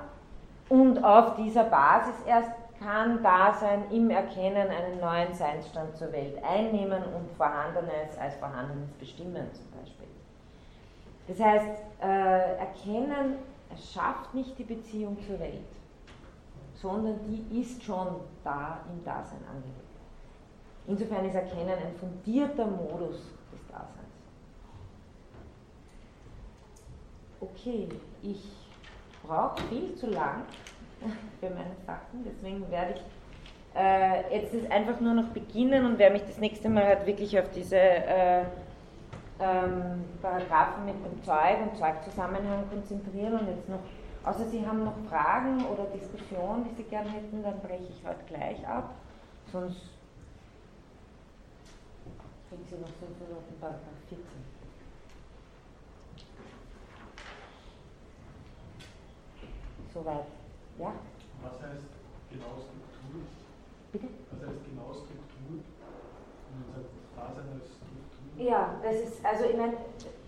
Speaker 1: und auf dieser Basis erst kann Dasein im Erkennen einen neuen Seinsstand zur Welt einnehmen und Vorhandenes als Vorhandenes bestimmen. Das heißt, äh, Erkennen erschafft nicht die Beziehung zur Welt, sondern die ist schon da im Dasein angelegt. Insofern ist Erkennen ein fundierter Modus des Daseins. Okay, ich brauche viel zu lang für meine Sachen, deswegen werde ich äh, jetzt einfach nur noch beginnen und werde mich das nächste Mal halt wirklich auf diese äh, ähm, Paragraphen mit dem Zeug und Zeugzusammenhang konzentrieren und jetzt noch, außer Sie haben noch Fragen oder Diskussionen, die Sie gerne hätten, dann breche ich heute gleich ab, sonst kriegen Sie noch fünf Minuten Paragraph 14. Soweit, ja?
Speaker 2: Was heißt genau Struktur?
Speaker 1: Bitte?
Speaker 2: Was heißt genau Struktur? Wenn man sagt, Dasein als
Speaker 1: ja, das ist, also ich meine,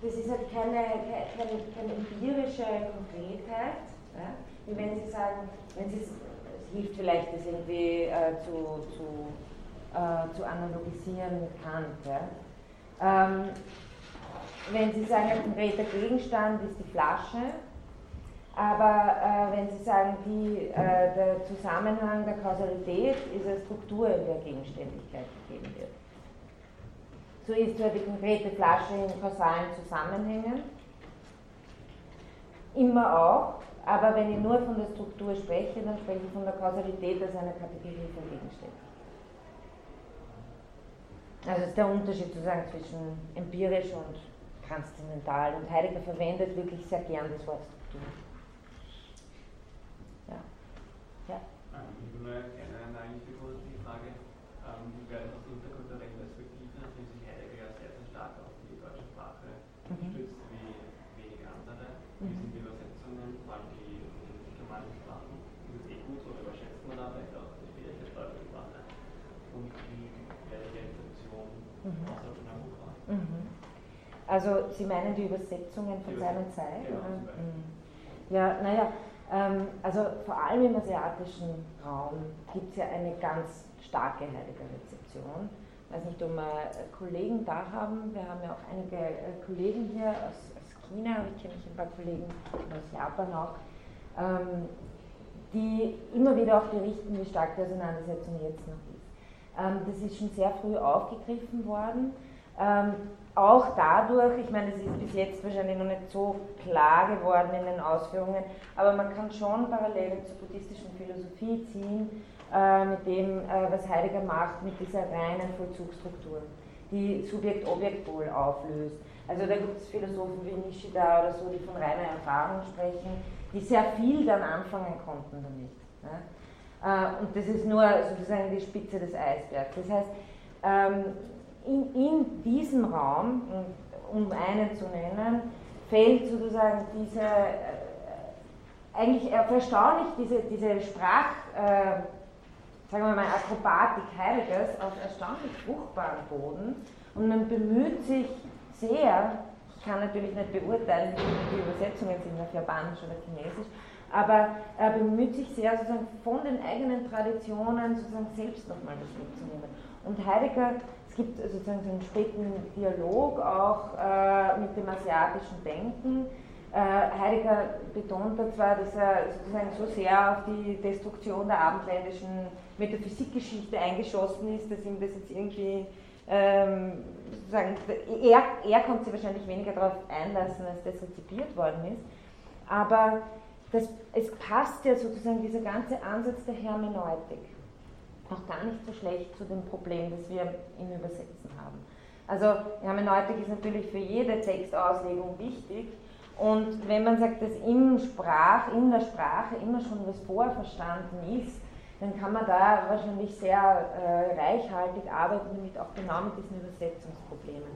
Speaker 1: das ist halt keine, keine, keine empirische Konkretheit. Ja? Wie wenn Sie sagen, wenn Sie, Sie hilft vielleicht, das irgendwie äh, zu, zu, äh, zu analogisieren mit Kant. Ja? Ähm, wenn Sie sagen, ein konkreter Gegenstand ist die Flasche, aber äh, wenn Sie sagen, die, äh, der Zusammenhang der Kausalität ist eine Struktur, in der Gegenständigkeit gegeben wird. So ist ja die konkrete Flasche in kausalen Zusammenhängen. Immer auch, aber wenn ich nur von der Struktur spreche, dann spreche ich von der Kausalität als einer Kategorie von Gegenständen. Also ist der Unterschied sozusagen zwischen empirisch und transzendental. Und Heidegger verwendet wirklich sehr gern das Wort Struktur.
Speaker 3: Ja. ja. Ich habe nur eine die Frage, ähm, wie wäre aus interkulturellen Perspektive, nachdem sich Heidegger ja sehr, sehr stark auf die deutsche Sprache mhm. stützt, wie wenige andere, wie mhm. sind die Übersetzungen, vor allem die, die germanischen Sprachen, ist es eh gut oder überschätzt man da vielleicht auch die schwierige deutsche Sprache und wie wäre die Rezeption mhm. außerhalb von Europa? Mhm.
Speaker 1: Also Sie meinen die Übersetzungen von seiner Zeit? Ja, mhm. ja naja, ähm, also vor allem im asiatischen Raum gibt es ja eine ganz starke Heidegger-Rezeption. Ich weiß nicht, ob wir Kollegen da haben. Wir haben ja auch einige äh, Kollegen hier aus, aus China, ich kenne ein paar Kollegen aus Japan auch, ähm, die immer wieder auch berichten, wie stark die Auseinandersetzung jetzt noch ist. Ähm, das ist schon sehr früh aufgegriffen worden. Auch dadurch, ich meine, es ist bis jetzt wahrscheinlich noch nicht so klar geworden in den Ausführungen, aber man kann schon Parallelen zur buddhistischen Philosophie ziehen, äh, mit dem, äh, was Heidegger macht, mit dieser reinen Vollzugsstruktur, die Subjekt-Objekt-Pol auflöst. Also da gibt es Philosophen wie Nishida oder so, die von reiner Erfahrung sprechen, die sehr viel dann anfangen konnten damit. Ne? Äh, und das ist nur sozusagen die Spitze des Eisbergs. Das heißt, ähm, in, in diesem Raum, um einen zu nennen, fällt sozusagen diese, äh, eigentlich erstaunlich, diese, diese Sprach, äh, sagen wir mal, Akrobatik Heideggers auf erstaunlich fruchtbaren Boden und man bemüht sich sehr, ich kann natürlich nicht beurteilen, wie die Übersetzungen sind auf Japanisch oder Chinesisch, aber er bemüht sich sehr, sozusagen von den eigenen Traditionen sozusagen selbst nochmal das mitzunehmen. Und Heidegger es gibt sozusagen so einen späten Dialog auch äh, mit dem asiatischen Denken. Äh, Heidegger betont da zwar, dass er sozusagen so sehr auf die Destruktion der abendländischen Metaphysikgeschichte eingeschossen ist, dass ihm das jetzt irgendwie ähm, sozusagen, er, er konnte sich wahrscheinlich weniger darauf einlassen, als das rezipiert worden ist. Aber das, es passt ja sozusagen dieser ganze Ansatz der Hermeneutik noch gar nicht so schlecht zu dem Problem, das wir im Übersetzen haben. Also Hermeneutik ist natürlich für jede Textauslegung wichtig und wenn man sagt, dass im Sprach, in der Sprache immer schon was vorverstanden ist, dann kann man da wahrscheinlich sehr äh, reichhaltig arbeiten, damit auch genau mit diesen Übersetzungsproblemen.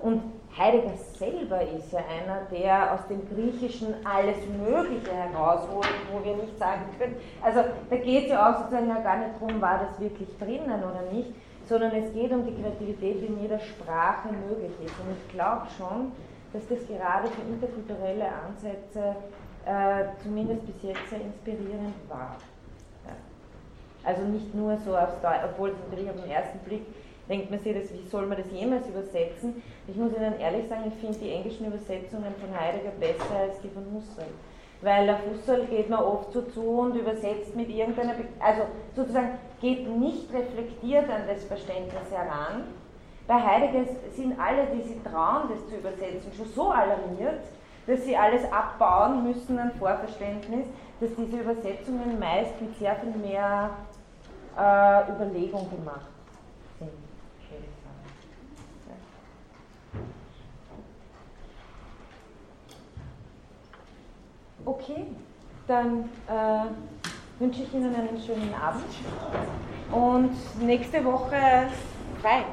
Speaker 1: Und Heidegger selber ist ja einer, der aus dem Griechischen alles Mögliche herausholt, wo wir nicht sagen können. Also da geht es ja auch sozusagen ja gar nicht darum, war das wirklich drinnen oder nicht, sondern es geht um die Kreativität, die in jeder Sprache möglich ist. Und ich glaube schon, dass das gerade für interkulturelle Ansätze äh, zumindest bis jetzt sehr inspirierend war. Ja. Also nicht nur so aufs Deutsch, obwohl es natürlich auf den ersten Blick denkt man sich, das, wie soll man das jemals übersetzen? Ich muss Ihnen ehrlich sagen, ich finde die englischen Übersetzungen von Heidegger besser als die von Husserl. Weil auf Husserl geht man oft so zu und übersetzt mit irgendeiner, Be also sozusagen geht nicht reflektiert an das Verständnis heran. Bei Heidegger sind alle, die sich trauen, das zu übersetzen, schon so alarmiert, dass sie alles abbauen müssen an Vorverständnis, dass diese Übersetzungen meist mit sehr viel mehr äh, Überlegung gemacht Okay, dann äh, wünsche ich Ihnen einen schönen Abend und nächste Woche frei.